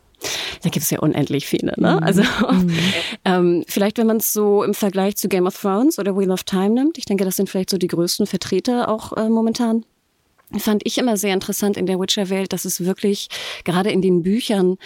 Da gibt es ja unendlich viele. Ne? Mhm. Also mhm. ähm, vielleicht, wenn man es so im Vergleich zu Game of Thrones oder Wheel of Time nimmt, ich denke, das sind vielleicht so die größten Vertreter auch äh, momentan fand ich immer sehr interessant in der Witcher-Welt, dass es wirklich gerade in den Büchern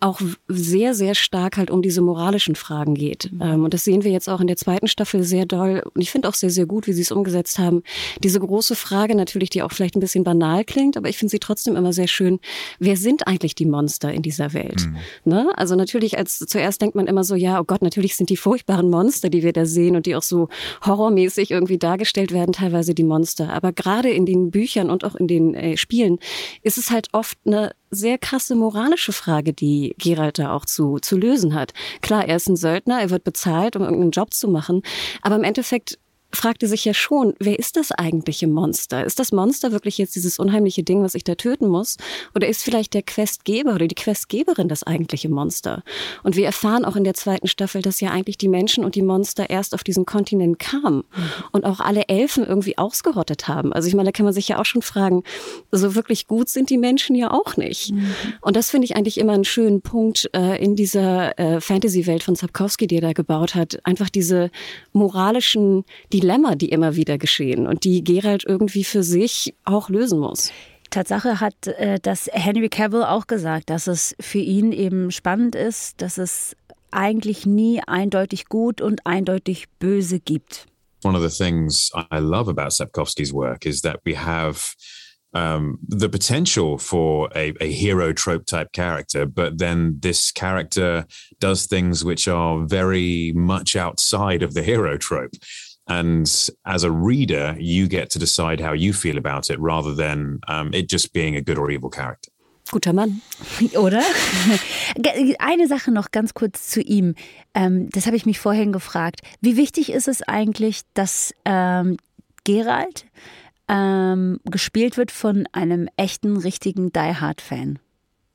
auch sehr, sehr stark halt um diese moralischen Fragen geht. Mhm. Und das sehen wir jetzt auch in der zweiten Staffel sehr doll. Und ich finde auch sehr, sehr gut, wie sie es umgesetzt haben. Diese große Frage natürlich, die auch vielleicht ein bisschen banal klingt, aber ich finde sie trotzdem immer sehr schön. Wer sind eigentlich die Monster in dieser Welt? Mhm. Ne? Also natürlich als zuerst denkt man immer so, ja, oh Gott, natürlich sind die furchtbaren Monster, die wir da sehen und die auch so horrormäßig irgendwie dargestellt werden, teilweise die Monster. Aber gerade in den Büchern und auch in den äh, Spielen ist es halt oft eine sehr krasse moralische Frage, die Gerald da auch zu, zu lösen hat. Klar, er ist ein Söldner, er wird bezahlt, um irgendeinen Job zu machen, aber im Endeffekt fragte sich ja schon, wer ist das eigentliche Monster? Ist das Monster wirklich jetzt dieses unheimliche Ding, was ich da töten muss? Oder ist vielleicht der Questgeber oder die Questgeberin das eigentliche Monster? Und wir erfahren auch in der zweiten Staffel, dass ja eigentlich die Menschen und die Monster erst auf diesen Kontinent kamen und auch alle Elfen irgendwie ausgerottet haben. Also ich meine, da kann man sich ja auch schon fragen, so wirklich gut sind die Menschen ja auch nicht. Und das finde ich eigentlich immer einen schönen Punkt äh, in dieser äh, Fantasy-Welt von Sapkowski, die er da gebaut hat. Einfach diese moralischen, die Dilemma, die immer wieder geschehen und die Gerald irgendwie für sich auch lösen muss. Tatsache hat äh, das Henry Cavill auch gesagt, dass es für ihn eben spannend ist, dass es eigentlich nie eindeutig gut und eindeutig böse gibt. One of the things I love about Sapkowski's work is that we have um, the potential for a, a, hero trope type character, but then this character does things which are very much outside of the hero trope. And as a reader, you get to decide how you feel about it rather than um, it just being a good or evil character. Guter Mann. Oder? Eine Sache noch ganz kurz zu ihm. Ähm, das habe ich mich vorhin gefragt. Wie wichtig ist es eigentlich, dass ähm, Gerald ähm, gespielt wird von einem echten, richtigen Die Hard-Fan?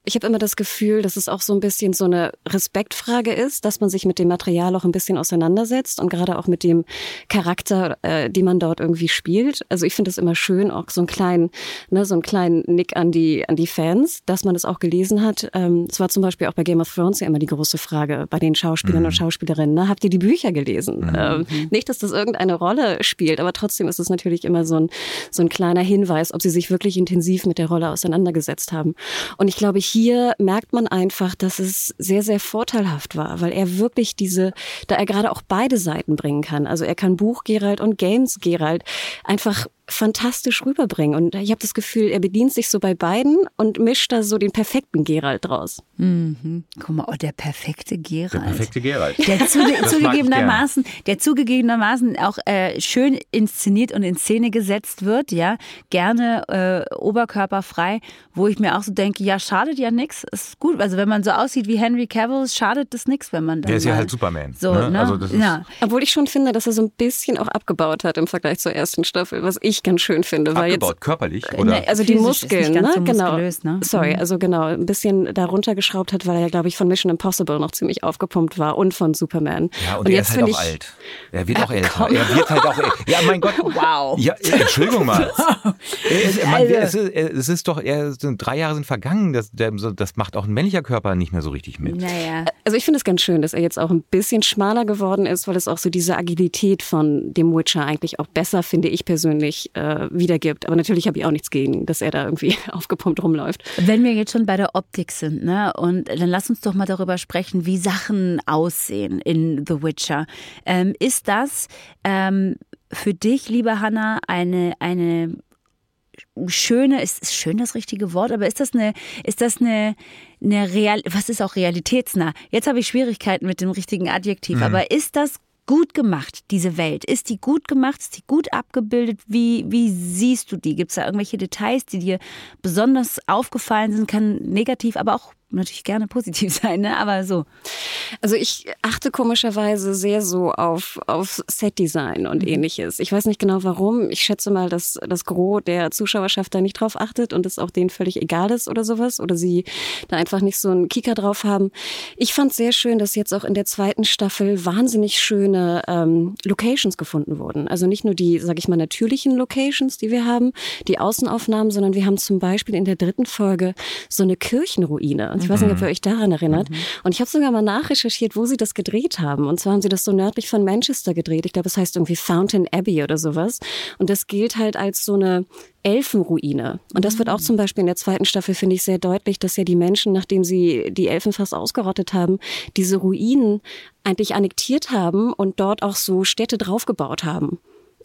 Ich habe immer das Gefühl, dass es auch so ein bisschen so eine Respektfrage ist, dass man sich mit dem Material auch ein bisschen auseinandersetzt und gerade auch mit dem Charakter, äh, die man dort irgendwie spielt. Also ich finde es immer schön, auch so einen kleinen, ne, so einen kleinen Nick an die an die Fans, dass man das auch gelesen hat. Ähm, es war zum Beispiel auch bei Game of Thrones ja immer die große Frage bei den Schauspielern mhm. und Schauspielerinnen: ne? Habt ihr die Bücher gelesen? Mhm. Ähm, nicht, dass das irgendeine Rolle spielt, aber trotzdem ist es natürlich immer so ein so ein kleiner Hinweis, ob sie sich wirklich intensiv mit der Rolle auseinandergesetzt haben. Und ich glaube hier hier merkt man einfach, dass es sehr, sehr vorteilhaft war, weil er wirklich diese, da er gerade auch beide Seiten bringen kann. Also er kann Buch Gerald und Games Gerald einfach fantastisch rüberbringen. Und ich habe das Gefühl, er bedient sich so bei beiden und mischt da so den perfekten Gerald draus. Mhm. Guck mal, oh, der perfekte Gerald. Der perfekte Gerald. Der zuge zugegebenermaßen, der zugegebenermaßen auch äh, schön inszeniert und in Szene gesetzt wird, ja. Gerne äh, oberkörperfrei, wo ich mir auch so denke, ja, schadet ja nichts. Ist gut. Also wenn man so aussieht wie Henry Cavill, schadet das nichts, wenn man dann. Der ist ja halt Superman. So, ne? Ne? Also ja. Obwohl ich schon finde, dass er so ein bisschen auch abgebaut hat im Vergleich zur ersten Staffel, was ich ganz schön finde. Weil Abgebaut, jetzt, körperlich? Äh, Oder? Ne, also die Muskeln, ne? So genau. Ne? Sorry, mhm. also genau, ein bisschen da runtergeschraubt hat, weil er ja, glaube ich, von Mission Impossible noch ziemlich aufgepumpt war und von Superman. Ja, und, und jetzt ist halt auch alt. Er wird auch älter. Komm. Er wird halt auch Ja, mein Gott. Wow. Ja, Entschuldigung mal. es, man, es, ist, es ist doch, er, drei Jahre sind vergangen. Das, das macht auch ein männlicher Körper nicht mehr so richtig mit. Naja. Also ich finde es ganz schön, dass er jetzt auch ein bisschen schmaler geworden ist, weil es auch so diese Agilität von dem Witcher eigentlich auch besser, finde ich persönlich, äh, wiedergibt. Aber natürlich habe ich auch nichts gegen, dass er da irgendwie aufgepumpt rumläuft. Wenn wir jetzt schon bei der Optik sind, ne, und dann lass uns doch mal darüber sprechen, wie Sachen aussehen in The Witcher. Ähm, ist das ähm, für dich, liebe Hanna, eine, eine schöne, ist, schön das richtige Wort, aber ist das eine, ist das eine, eine Real, was ist auch realitätsnah? Jetzt habe ich Schwierigkeiten mit dem richtigen Adjektiv, mhm. aber ist das gut gemacht, diese Welt? Ist die gut gemacht? Ist die gut abgebildet? Wie, wie siehst du die? Gibt es da irgendwelche Details, die dir besonders aufgefallen sind? Kann negativ, aber auch natürlich gerne positiv sein, ne? aber so. Also ich achte komischerweise sehr so auf, auf Setdesign und mhm. ähnliches. Ich weiß nicht genau warum. Ich schätze mal, dass das Gros der Zuschauerschaft da nicht drauf achtet und es auch denen völlig egal ist oder sowas. Oder sie da einfach nicht so einen Kicker drauf haben. Ich fand sehr schön, dass jetzt auch in der zweiten Staffel wahnsinnig schöne ähm, Locations gefunden wurden. Also nicht nur die, sag ich mal, natürlichen Locations, die wir haben, die Außenaufnahmen, sondern wir haben zum Beispiel in der dritten Folge so eine Kirchenruine. Ich weiß nicht, ob ihr mhm. euch daran erinnert. Mhm. Und ich habe sogar mal nachrecherchiert, wo sie das gedreht haben. Und zwar haben sie das so nördlich von Manchester gedreht. Ich glaube, es heißt irgendwie Fountain Abbey oder sowas. Und das gilt halt als so eine Elfenruine. Und das wird auch mhm. zum Beispiel in der zweiten Staffel, finde ich, sehr deutlich, dass ja die Menschen, nachdem sie die Elfen fast ausgerottet haben, diese Ruinen eigentlich annektiert haben und dort auch so Städte draufgebaut haben.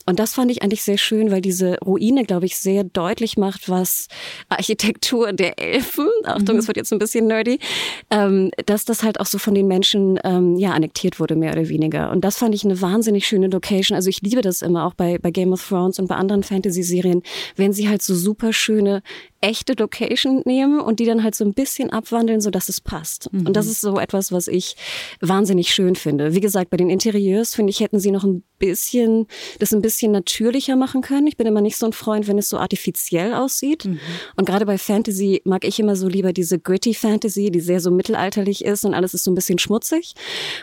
Und das fand ich eigentlich sehr schön, weil diese Ruine, glaube ich, sehr deutlich macht, was Architektur der Elfen, Achtung, es mhm. wird jetzt ein bisschen nerdy, ähm, dass das halt auch so von den Menschen ähm, ja annektiert wurde, mehr oder weniger. Und das fand ich eine wahnsinnig schöne Location. Also ich liebe das immer auch bei, bei Game of Thrones und bei anderen Fantasy-Serien, wenn sie halt so super schöne echte Location nehmen und die dann halt so ein bisschen abwandeln, so dass es passt. Mhm. Und das ist so etwas, was ich wahnsinnig schön finde. Wie gesagt, bei den Interieurs finde ich, hätten sie noch ein bisschen, das ein bisschen natürlicher machen können. Ich bin immer nicht so ein Freund, wenn es so artifiziell aussieht. Mhm. Und gerade bei Fantasy mag ich immer so lieber diese gritty Fantasy, die sehr so mittelalterlich ist und alles ist so ein bisschen schmutzig.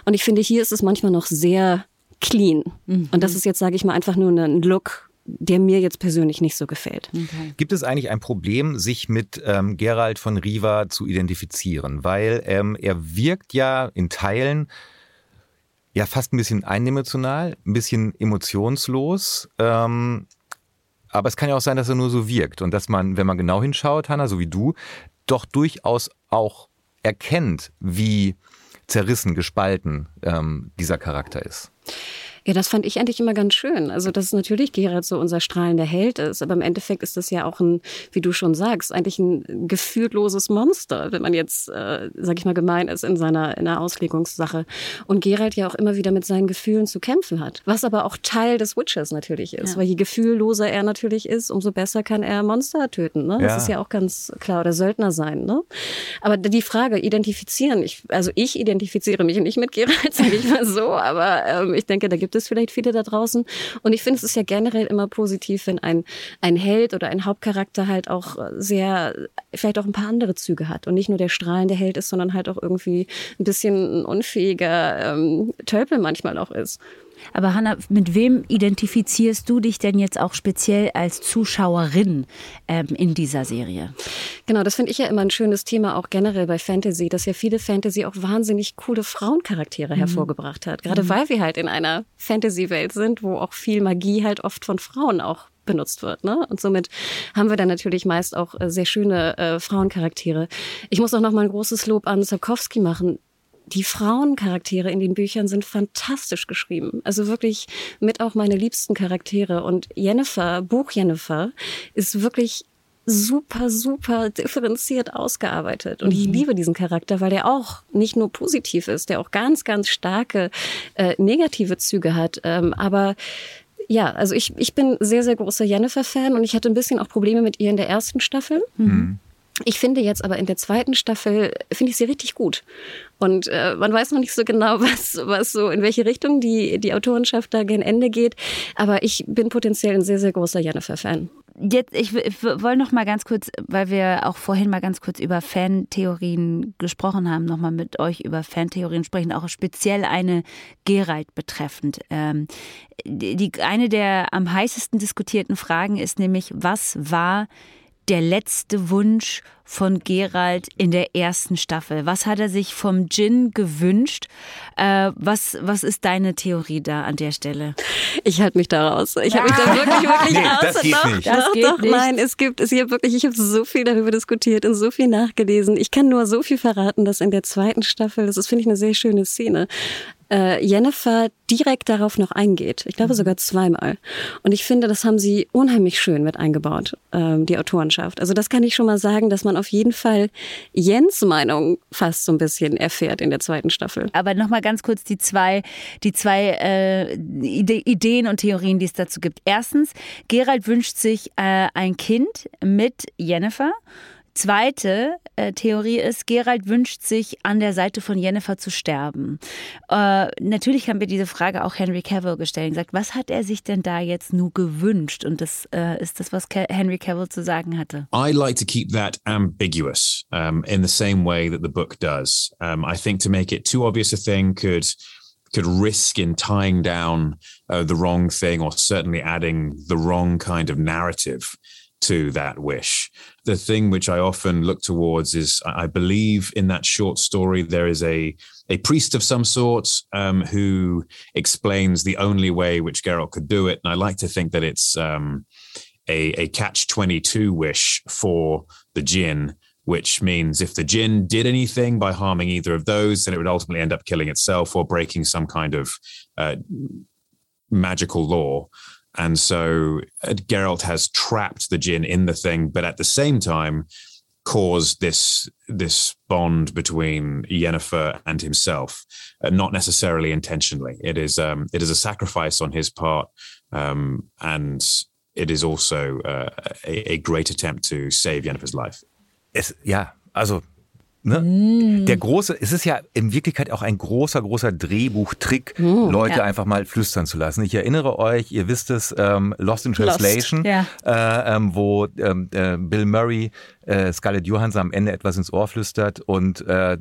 Und ich finde, hier ist es manchmal noch sehr clean. Mhm. Und das ist jetzt, sage ich mal, einfach nur ein Look, der mir jetzt persönlich nicht so gefällt. Okay. Gibt es eigentlich ein Problem, sich mit ähm, Gerald von Riva zu identifizieren? Weil ähm, er wirkt ja in Teilen ja fast ein bisschen eindimensional, ein bisschen emotionslos. Ähm, aber es kann ja auch sein, dass er nur so wirkt und dass man, wenn man genau hinschaut, Hanna, so wie du, doch durchaus auch erkennt, wie zerrissen, gespalten ähm, dieser Charakter ist. Ja, das fand ich eigentlich immer ganz schön. Also, dass natürlich Gerald so unser strahlender Held ist, aber im Endeffekt ist das ja auch ein, wie du schon sagst, eigentlich ein gefühlloses Monster, wenn man jetzt, äh, sag ich mal, gemein ist in seiner in der Auslegungssache. Und Gerald ja auch immer wieder mit seinen Gefühlen zu kämpfen hat, was aber auch Teil des Witchers natürlich ist, ja. weil je gefühlloser er natürlich ist, umso besser kann er Monster töten. Ne? Ja. Das ist ja auch ganz klar oder Söldner sein. Ne? Aber die Frage identifizieren, ich, also ich identifiziere mich nicht mit Gerald, sage ich mal so, aber ähm, ich denke, da gibt es vielleicht viele da draußen. Und ich finde, es ist ja generell immer positiv, wenn ein, ein Held oder ein Hauptcharakter halt auch sehr, vielleicht auch ein paar andere Züge hat und nicht nur der strahlende Held ist, sondern halt auch irgendwie ein bisschen ein unfähiger ähm, Tölpel manchmal auch ist. Aber Hanna, mit wem identifizierst du dich denn jetzt auch speziell als Zuschauerin ähm, in dieser Serie? Genau, das finde ich ja immer ein schönes Thema, auch generell bei Fantasy, dass ja viele Fantasy auch wahnsinnig coole Frauencharaktere mhm. hervorgebracht hat. Gerade mhm. weil wir halt in einer Fantasy-Welt sind, wo auch viel Magie halt oft von Frauen auch benutzt wird. Ne? Und somit haben wir dann natürlich meist auch äh, sehr schöne äh, Frauencharaktere. Ich muss auch noch mal ein großes Lob an Sapkowski machen die Frauencharaktere in den Büchern sind fantastisch geschrieben. Also wirklich mit auch meine liebsten Charaktere. Und Jennifer, Buch Jennifer, ist wirklich super, super differenziert ausgearbeitet. Und ich mhm. liebe diesen Charakter, weil der auch nicht nur positiv ist, der auch ganz, ganz starke äh, negative Züge hat. Ähm, aber ja, also ich, ich bin sehr, sehr großer Jennifer-Fan und ich hatte ein bisschen auch Probleme mit ihr in der ersten Staffel. Mhm. Ich finde jetzt aber in der zweiten Staffel, finde ich sie richtig gut. Und äh, man weiß noch nicht so genau, was, was so, in welche Richtung die, die Autorenschaft da gen Ende geht. Aber ich bin potenziell ein sehr, sehr großer Jennifer-Fan. Jetzt, ich, ich wollte noch mal ganz kurz, weil wir auch vorhin mal ganz kurz über Fantheorien gesprochen haben, noch mal mit euch über Fantheorien sprechen, auch speziell eine Gerald betreffend. Ähm, die, eine der am heißesten diskutierten Fragen ist nämlich, was war der letzte Wunsch von Gerald in der ersten Staffel? Was hat er sich vom Jin gewünscht? Äh, was, was ist deine Theorie da an der Stelle? Ich halte mich da raus. Ich habe mich da wirklich, wirklich nee, raus. Das geht doch, nicht. Das doch, geht doch, nicht. Nein, es gibt, es hier wirklich, ich habe so viel darüber diskutiert und so viel nachgelesen. Ich kann nur so viel verraten, dass in der zweiten Staffel, das ist, finde ich, eine sehr schöne Szene, äh, Jennifer direkt darauf noch eingeht. Ich glaube mhm. sogar zweimal. Und ich finde, das haben sie unheimlich schön mit eingebaut, ähm, die Autorenschaft. Also das kann ich schon mal sagen, dass man auf jeden Fall Jens Meinung fast so ein bisschen erfährt in der zweiten Staffel. Aber nochmal ganz kurz die zwei, die zwei äh, Ideen und Theorien, die es dazu gibt. Erstens, Gerald wünscht sich äh, ein Kind mit Jennifer. Zweite äh, Theorie ist, Gerald wünscht sich, an der Seite von Jennifer zu sterben. Äh, natürlich haben wir diese Frage auch Henry Cavill gestellt und gesagt, was hat er sich denn da jetzt nur gewünscht? Und das äh, ist das, was Henry Cavill zu sagen hatte. I like to keep that ambiguous um, in the same way that the book does. Um, I think to make it too obvious a thing could could risk in tying down uh, the wrong thing or certainly adding the wrong kind of narrative. To that wish. The thing which I often look towards is I believe in that short story there is a a priest of some sort um, who explains the only way which Geralt could do it, and I like to think that it's um, a a catch twenty two wish for the Jinn. Which means if the Jinn did anything by harming either of those, then it would ultimately end up killing itself or breaking some kind of uh, magical law. And so uh, Geralt has trapped the Jinn in the thing, but at the same time caused this this bond between Yennefer and himself, uh, not necessarily intentionally. It is um, it is a sacrifice on his part, um, and it is also uh, a, a great attempt to save Yennefer's life. Es, ja, also Ne? Mm. Der große, es ist ja in Wirklichkeit auch ein großer, großer Drehbuchtrick, mm, Leute ja. einfach mal flüstern zu lassen. Ich erinnere euch, ihr wisst es, ähm, Lost in Translation, Lost, ja. äh, ähm, wo ähm, äh, Bill Murray äh, Scarlett Johansson am Ende etwas ins Ohr flüstert und äh,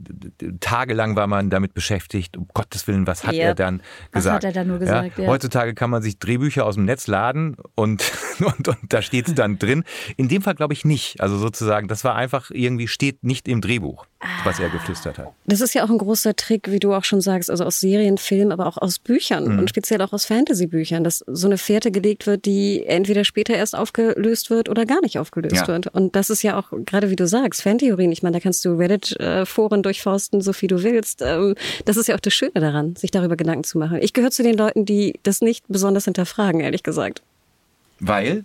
tagelang war man damit beschäftigt, um Gottes Willen, was hat yep. er dann gesagt? Was hat er dann nur gesagt? Ja? Ja. Heutzutage kann man sich Drehbücher aus dem Netz laden und, und, und da steht es dann drin. In dem Fall glaube ich nicht. Also sozusagen, das war einfach irgendwie, steht nicht im Drehbuch. Was er geflüstert hat. Das ist ja auch ein großer Trick, wie du auch schon sagst, also aus Serien, Filmen, aber auch aus Büchern mhm. und speziell auch aus Fantasy-Büchern, dass so eine Fährte gelegt wird, die entweder später erst aufgelöst wird oder gar nicht aufgelöst ja. wird. Und das ist ja auch, gerade wie du sagst, Fantheorien. Ich meine, da kannst du Reddit-Foren durchforsten, so viel du willst. Ähm, das ist ja auch das Schöne daran, sich darüber Gedanken zu machen. Ich gehöre zu den Leuten, die das nicht besonders hinterfragen, ehrlich gesagt. Weil?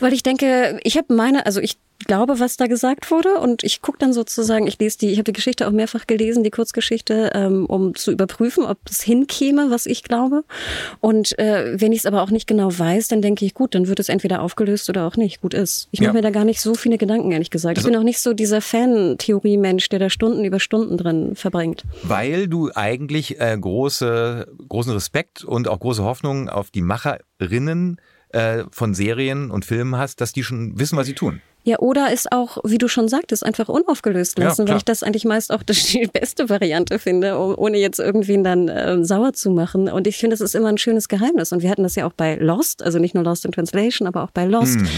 Weil ich denke, ich habe meine, also ich glaube, was da gesagt wurde und ich gucke dann sozusagen, ich lese die, ich habe die Geschichte auch mehrfach gelesen, die Kurzgeschichte, ähm, um zu überprüfen, ob es hinkäme, was ich glaube. Und äh, wenn ich es aber auch nicht genau weiß, dann denke ich, gut, dann wird es entweder aufgelöst oder auch nicht. Gut ist. Ich mache ja. mir da gar nicht so viele Gedanken, ehrlich gesagt. Also, ich bin auch nicht so dieser Fan-Theorie-Mensch, der da Stunden über Stunden drin verbringt. Weil du eigentlich äh, große, großen Respekt und auch große Hoffnung auf die Macherinnen äh, von Serien und Filmen hast, dass die schon wissen, was sie tun. Ja, oder ist auch, wie du schon sagtest, einfach unaufgelöst lassen, ja, weil ich das eigentlich meist auch die beste Variante finde, ohne jetzt irgendwen dann äh, sauer zu machen. Und ich finde, das ist immer ein schönes Geheimnis. Und wir hatten das ja auch bei Lost, also nicht nur Lost in Translation, aber auch bei Lost. Mhm.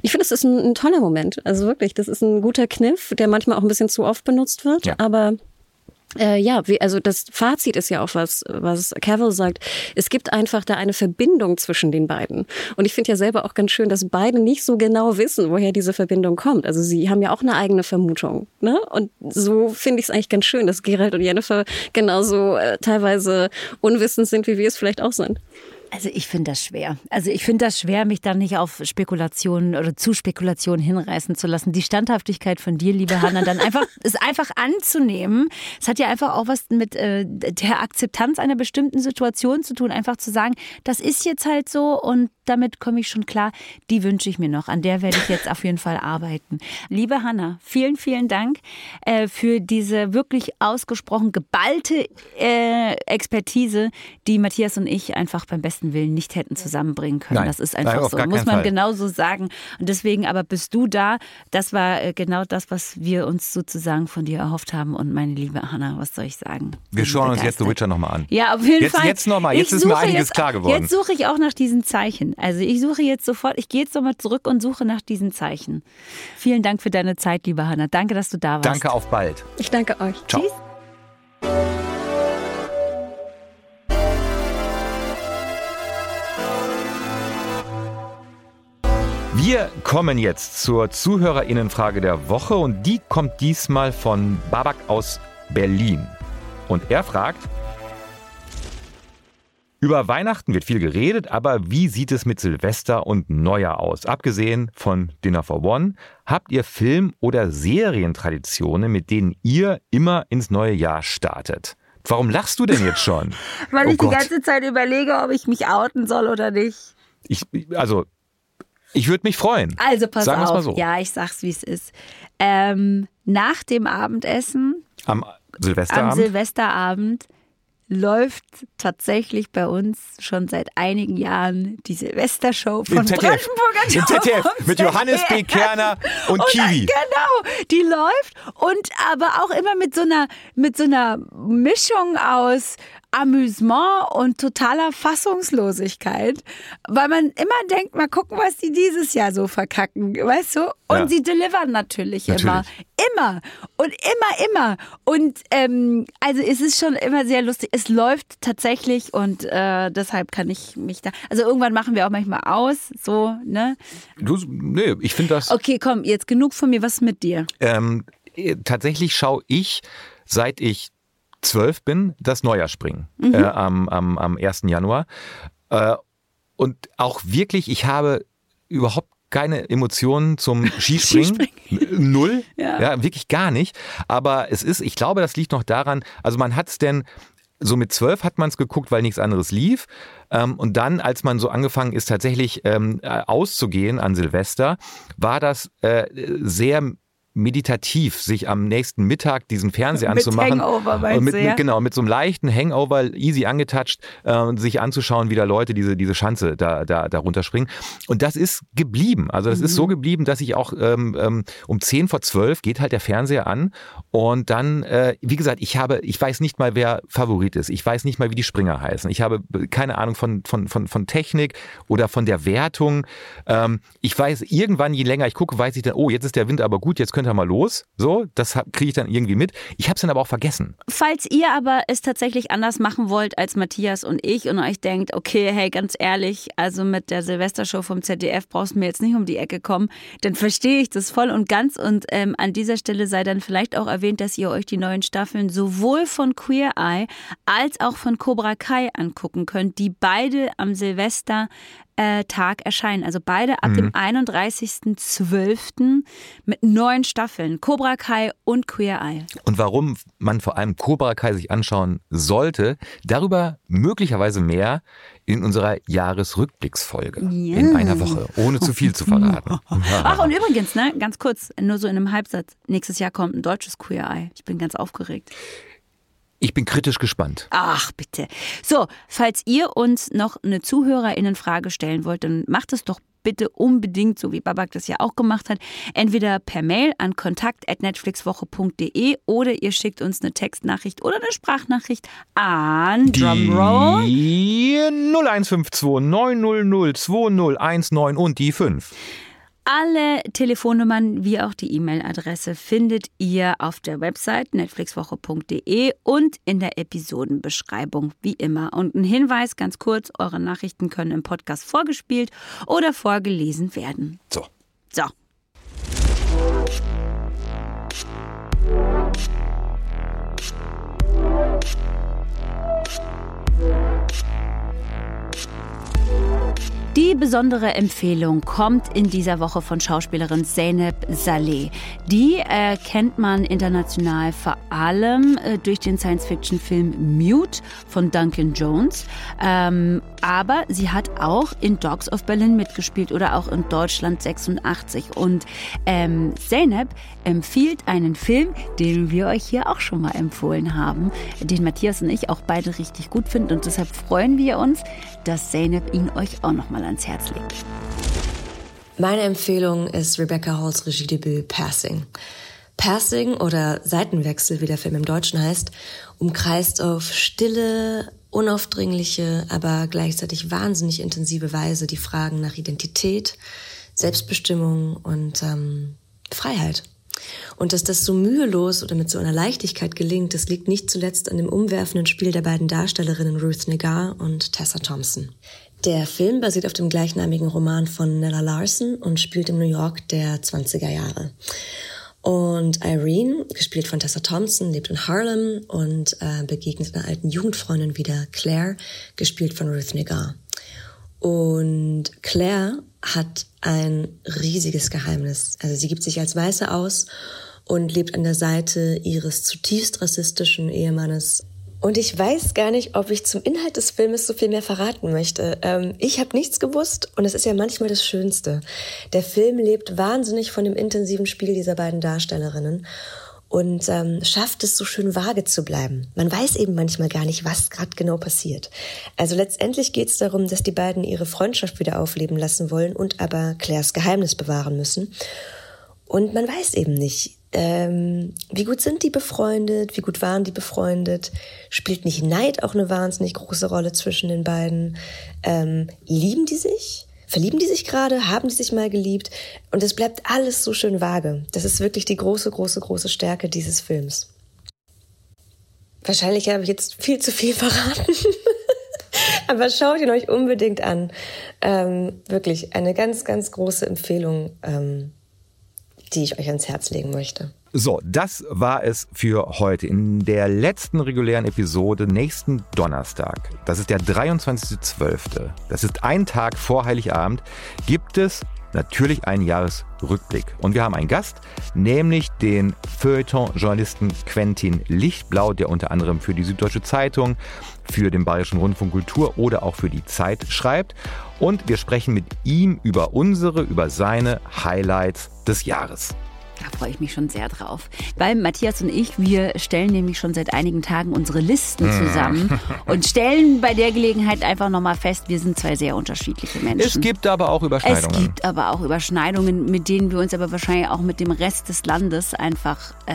Ich finde, das ist ein, ein, toller Moment. Also wirklich, das ist ein guter Kniff, der manchmal auch ein bisschen zu oft benutzt wird, ja. aber äh, ja, wie, also das Fazit ist ja auch was, was Cavill sagt. Es gibt einfach da eine Verbindung zwischen den beiden. Und ich finde ja selber auch ganz schön, dass beide nicht so genau wissen, woher diese Verbindung kommt. Also sie haben ja auch eine eigene Vermutung. Ne? Und so finde ich es eigentlich ganz schön, dass Gerald und Jennifer genauso äh, teilweise unwissend sind, wie wir es vielleicht auch sind. Also ich finde das schwer. Also ich finde das schwer, mich da nicht auf Spekulationen oder zu Spekulationen hinreißen zu lassen. Die Standhaftigkeit von dir, liebe Hanna, dann einfach ist einfach anzunehmen. Es hat ja einfach auch was mit äh, der Akzeptanz einer bestimmten Situation zu tun, einfach zu sagen, das ist jetzt halt so und damit komme ich schon klar. Die wünsche ich mir noch. An der werde ich jetzt auf jeden Fall arbeiten. Liebe Hanna, vielen, vielen Dank äh, für diese wirklich ausgesprochen geballte äh, Expertise, die Matthias und ich einfach beim besten Willen nicht hätten zusammenbringen können. Nein. Das ist einfach Nein, so. Muss man Fall. genauso sagen. Und deswegen aber bist du da. Das war äh, genau das, was wir uns sozusagen von dir erhofft haben. Und meine liebe Hanna, was soll ich sagen? Wir schauen uns jetzt The Witcher nochmal an. Ja, auf jeden jetzt, Fall. Jetzt nochmal. Jetzt ich ist mir einiges jetzt, klar geworden. Jetzt suche ich auch nach diesen Zeichen. Also ich suche jetzt sofort, ich gehe jetzt nochmal zurück und suche nach diesen Zeichen. Vielen Dank für deine Zeit, liebe Hanna. Danke, dass du da warst. Danke, auf bald. Ich danke euch. Ciao. Tschüss. Wir kommen jetzt zur Zuhörerinnenfrage der Woche und die kommt diesmal von Babak aus Berlin. Und er fragt, über Weihnachten wird viel geredet, aber wie sieht es mit Silvester und Neujahr aus? Abgesehen von Dinner for One, habt ihr Film- oder Serientraditionen, mit denen ihr immer ins neue Jahr startet? Warum lachst du denn jetzt schon? Weil oh ich Gott. die ganze Zeit überlege, ob ich mich outen soll oder nicht. Ich, also, ich würde mich freuen. Also pass Sagen auf. Mal so. Ja, ich sag's, wie es ist. Ähm, nach dem Abendessen. Am Silvesterabend. Am Silvesterabend läuft tatsächlich bei uns schon seit einigen Jahren die Silvestershow von Brandenburger Im ZDF mit Johannes B. Kerner und, und Kiwi. Genau, die läuft und aber auch immer mit so einer mit so einer Mischung aus Amüsement und totaler Fassungslosigkeit, weil man immer denkt, mal gucken, was die dieses Jahr so verkacken, weißt du? Und ja. sie delivern natürlich, natürlich, immer. Immer. Und immer, immer. Und ähm, also es ist schon immer sehr lustig. Es läuft tatsächlich und äh, deshalb kann ich mich da. Also irgendwann machen wir auch manchmal aus, so, ne? Du, nee, ich finde das. Okay, komm, jetzt genug von mir. Was mit dir? Ähm, äh, tatsächlich schaue ich, seit ich zwölf bin, das Neujahr springen mhm. äh, am, am, am 1. Januar. Äh, und auch wirklich, ich habe überhaupt keine Emotionen zum Skispringen. Skispringen. Null. Ja. ja. wirklich gar nicht. Aber es ist, ich glaube, das liegt noch daran, also man hat es denn, so mit zwölf hat man es geguckt, weil nichts anderes lief. Ähm, und dann, als man so angefangen ist, tatsächlich ähm, äh, auszugehen an Silvester, war das äh, sehr meditativ, sich am nächsten Mittag diesen Fernseher mit anzumachen. Hangover, meinst mit, du, ja? mit, genau, mit so einem leichten Hangover, easy angetouched, äh, und sich anzuschauen, wie da Leute diese, diese Schanze da, da, da runterspringen. Und das ist geblieben. Also das mhm. ist so mhm. geblieben, dass ich auch ähm, ähm, um 10 vor 12 geht halt der Fernseher an und dann, äh, wie gesagt, ich habe, ich weiß nicht mal, wer Favorit ist. Ich weiß nicht mal, wie die Springer heißen. Ich habe keine Ahnung von, von, von, von Technik oder von der Wertung. Ähm, ich weiß, irgendwann, je länger ich gucke, weiß ich dann, oh, jetzt ist der Wind aber gut, jetzt können ihr mal los. So, das kriege ich dann irgendwie mit. Ich habe es dann aber auch vergessen. Falls ihr aber es tatsächlich anders machen wollt als Matthias und ich und euch denkt, okay, hey, ganz ehrlich, also mit der Silvestershow vom ZDF brauchst du mir jetzt nicht um die Ecke kommen, dann verstehe ich das voll und ganz. Und ähm, an dieser Stelle sei dann vielleicht auch erwähnt, dass ihr euch die neuen Staffeln sowohl von Queer Eye als auch von Cobra Kai angucken könnt, die beide am Silvester äh, Tag erscheinen. Also beide ab mhm. dem 31.12. mit neun Staffeln. Cobra Kai und Queer Eye. Und warum man vor allem Cobra Kai sich anschauen sollte, darüber möglicherweise mehr in unserer Jahresrückblicksfolge ja. in einer Woche, ohne zu viel zu verraten. Ach, und übrigens, ne, ganz kurz, nur so in einem Halbsatz. Nächstes Jahr kommt ein deutsches Queer Eye. Ich bin ganz aufgeregt. Ich bin kritisch gespannt. Ach, bitte. So, falls ihr uns noch eine ZuhörerInnenfrage stellen wollt, dann macht es doch bitte unbedingt, so wie Babak das ja auch gemacht hat, entweder per Mail an kontakt.netflixwoche.de oder ihr schickt uns eine Textnachricht oder eine Sprachnachricht an Drumroll 0152 900 2019 und die 5. Alle Telefonnummern wie auch die E-Mail-Adresse findet ihr auf der Website netflixwoche.de und in der Episodenbeschreibung wie immer. Und ein Hinweis ganz kurz, eure Nachrichten können im Podcast vorgespielt oder vorgelesen werden. So. So. Die besondere Empfehlung kommt in dieser Woche von Schauspielerin Zeynep Saleh. Die äh, kennt man international vor allem äh, durch den Science-Fiction-Film Mute von Duncan Jones. Ähm, aber sie hat auch in Dogs of Berlin mitgespielt oder auch in Deutschland 86. Und ähm, Zeynep empfiehlt einen Film, den wir euch hier auch schon mal empfohlen haben, den Matthias und ich auch beide richtig gut finden. Und deshalb freuen wir uns, dass Zeynep ihn euch auch noch mal ans Herz legt. Meine Empfehlung ist Rebecca Halls Regiedebüt Passing. Passing oder Seitenwechsel, wie der Film im Deutschen heißt, umkreist auf stille, unaufdringliche, aber gleichzeitig wahnsinnig intensive Weise die Fragen nach Identität, Selbstbestimmung und ähm, Freiheit. Und dass das so mühelos oder mit so einer Leichtigkeit gelingt, das liegt nicht zuletzt an dem umwerfenden Spiel der beiden Darstellerinnen Ruth Negar und Tessa Thompson. Der Film basiert auf dem gleichnamigen Roman von Nella Larson und spielt im New York der 20er Jahre. Und Irene, gespielt von Tessa Thompson, lebt in Harlem und äh, begegnet einer alten Jugendfreundin wieder, Claire, gespielt von Ruth Negar. Und Claire hat ein riesiges Geheimnis. Also sie gibt sich als Weiße aus und lebt an der Seite ihres zutiefst rassistischen Ehemannes und ich weiß gar nicht, ob ich zum Inhalt des Filmes so viel mehr verraten möchte. Ähm, ich habe nichts gewusst und es ist ja manchmal das Schönste. Der Film lebt wahnsinnig von dem intensiven Spiel dieser beiden Darstellerinnen und ähm, schafft es so schön vage zu bleiben. Man weiß eben manchmal gar nicht, was gerade genau passiert. Also letztendlich geht es darum, dass die beiden ihre Freundschaft wieder aufleben lassen wollen und aber Claires Geheimnis bewahren müssen. Und man weiß eben nicht, ähm, wie gut sind die befreundet? Wie gut waren die befreundet? Spielt nicht Neid auch eine wahnsinnig große Rolle zwischen den beiden? Ähm, lieben die sich? Verlieben die sich gerade? Haben die sich mal geliebt? Und es bleibt alles so schön vage. Das ist wirklich die große, große, große Stärke dieses Films. Wahrscheinlich habe ich jetzt viel zu viel verraten. Aber schaut ihn euch unbedingt an. Ähm, wirklich eine ganz, ganz große Empfehlung. Ähm, die ich euch ans Herz legen möchte. So, das war es für heute. In der letzten regulären Episode nächsten Donnerstag, das ist der 23.12., das ist ein Tag vor Heiligabend, gibt es natürlich einen Jahresrückblick. Und wir haben einen Gast, nämlich den Feuilleton-Journalisten Quentin Lichtblau, der unter anderem für die Süddeutsche Zeitung, für den Bayerischen Rundfunk Kultur oder auch für die Zeit schreibt. Und wir sprechen mit ihm über unsere, über seine Highlights des Jahres. Da freue ich mich schon sehr drauf. Weil Matthias und ich, wir stellen nämlich schon seit einigen Tagen unsere Listen hm. zusammen und stellen bei der Gelegenheit einfach nochmal fest, wir sind zwei sehr unterschiedliche Menschen. Es gibt aber auch Überschneidungen. Es gibt aber auch Überschneidungen, mit denen wir uns aber wahrscheinlich auch mit dem Rest des Landes einfach äh,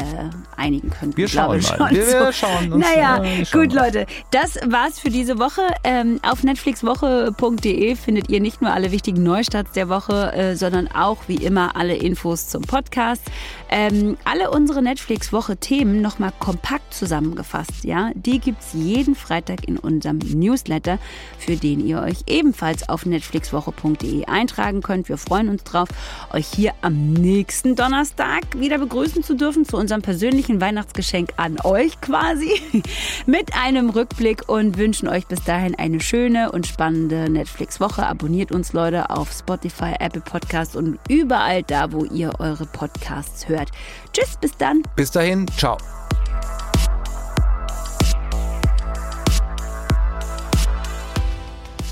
einigen können. Wir schauen mal. Wir, wir, schauen uns Naja, äh, gut, mal. Leute. Das war's für diese Woche. Ähm, auf netflixwoche.de findet ihr nicht nur alle wichtigen Neustarts der Woche, äh, sondern auch wie immer alle Infos zum Podcast. Ähm, alle unsere Netflix-Woche-Themen nochmal kompakt zusammengefasst. Ja, die gibt's jeden Freitag in unserem Newsletter, für den ihr euch ebenfalls auf netflixwoche.de eintragen könnt. Wir freuen uns drauf, euch hier am nächsten Donnerstag wieder begrüßen zu dürfen zu unserem persönlichen Weihnachtsgeschenk an euch quasi mit einem Rückblick und wünschen euch bis dahin eine schöne und spannende Netflix-Woche. Abonniert uns Leute auf Spotify, Apple Podcasts und überall da, wo ihr eure Podcasts hört hört. Tschüss, bis dann. Bis dahin, ciao.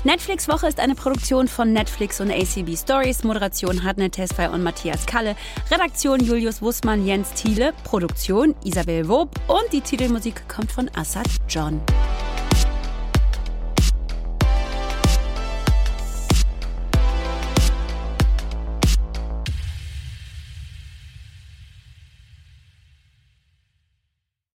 Netflix Woche ist eine Produktion von Netflix und ACB Stories. Moderation Hartnett Tesfay und Matthias Kalle. Redaktion Julius Wussmann, Jens Thiele. Produktion Isabel Wob. Und die Titelmusik kommt von Assad John.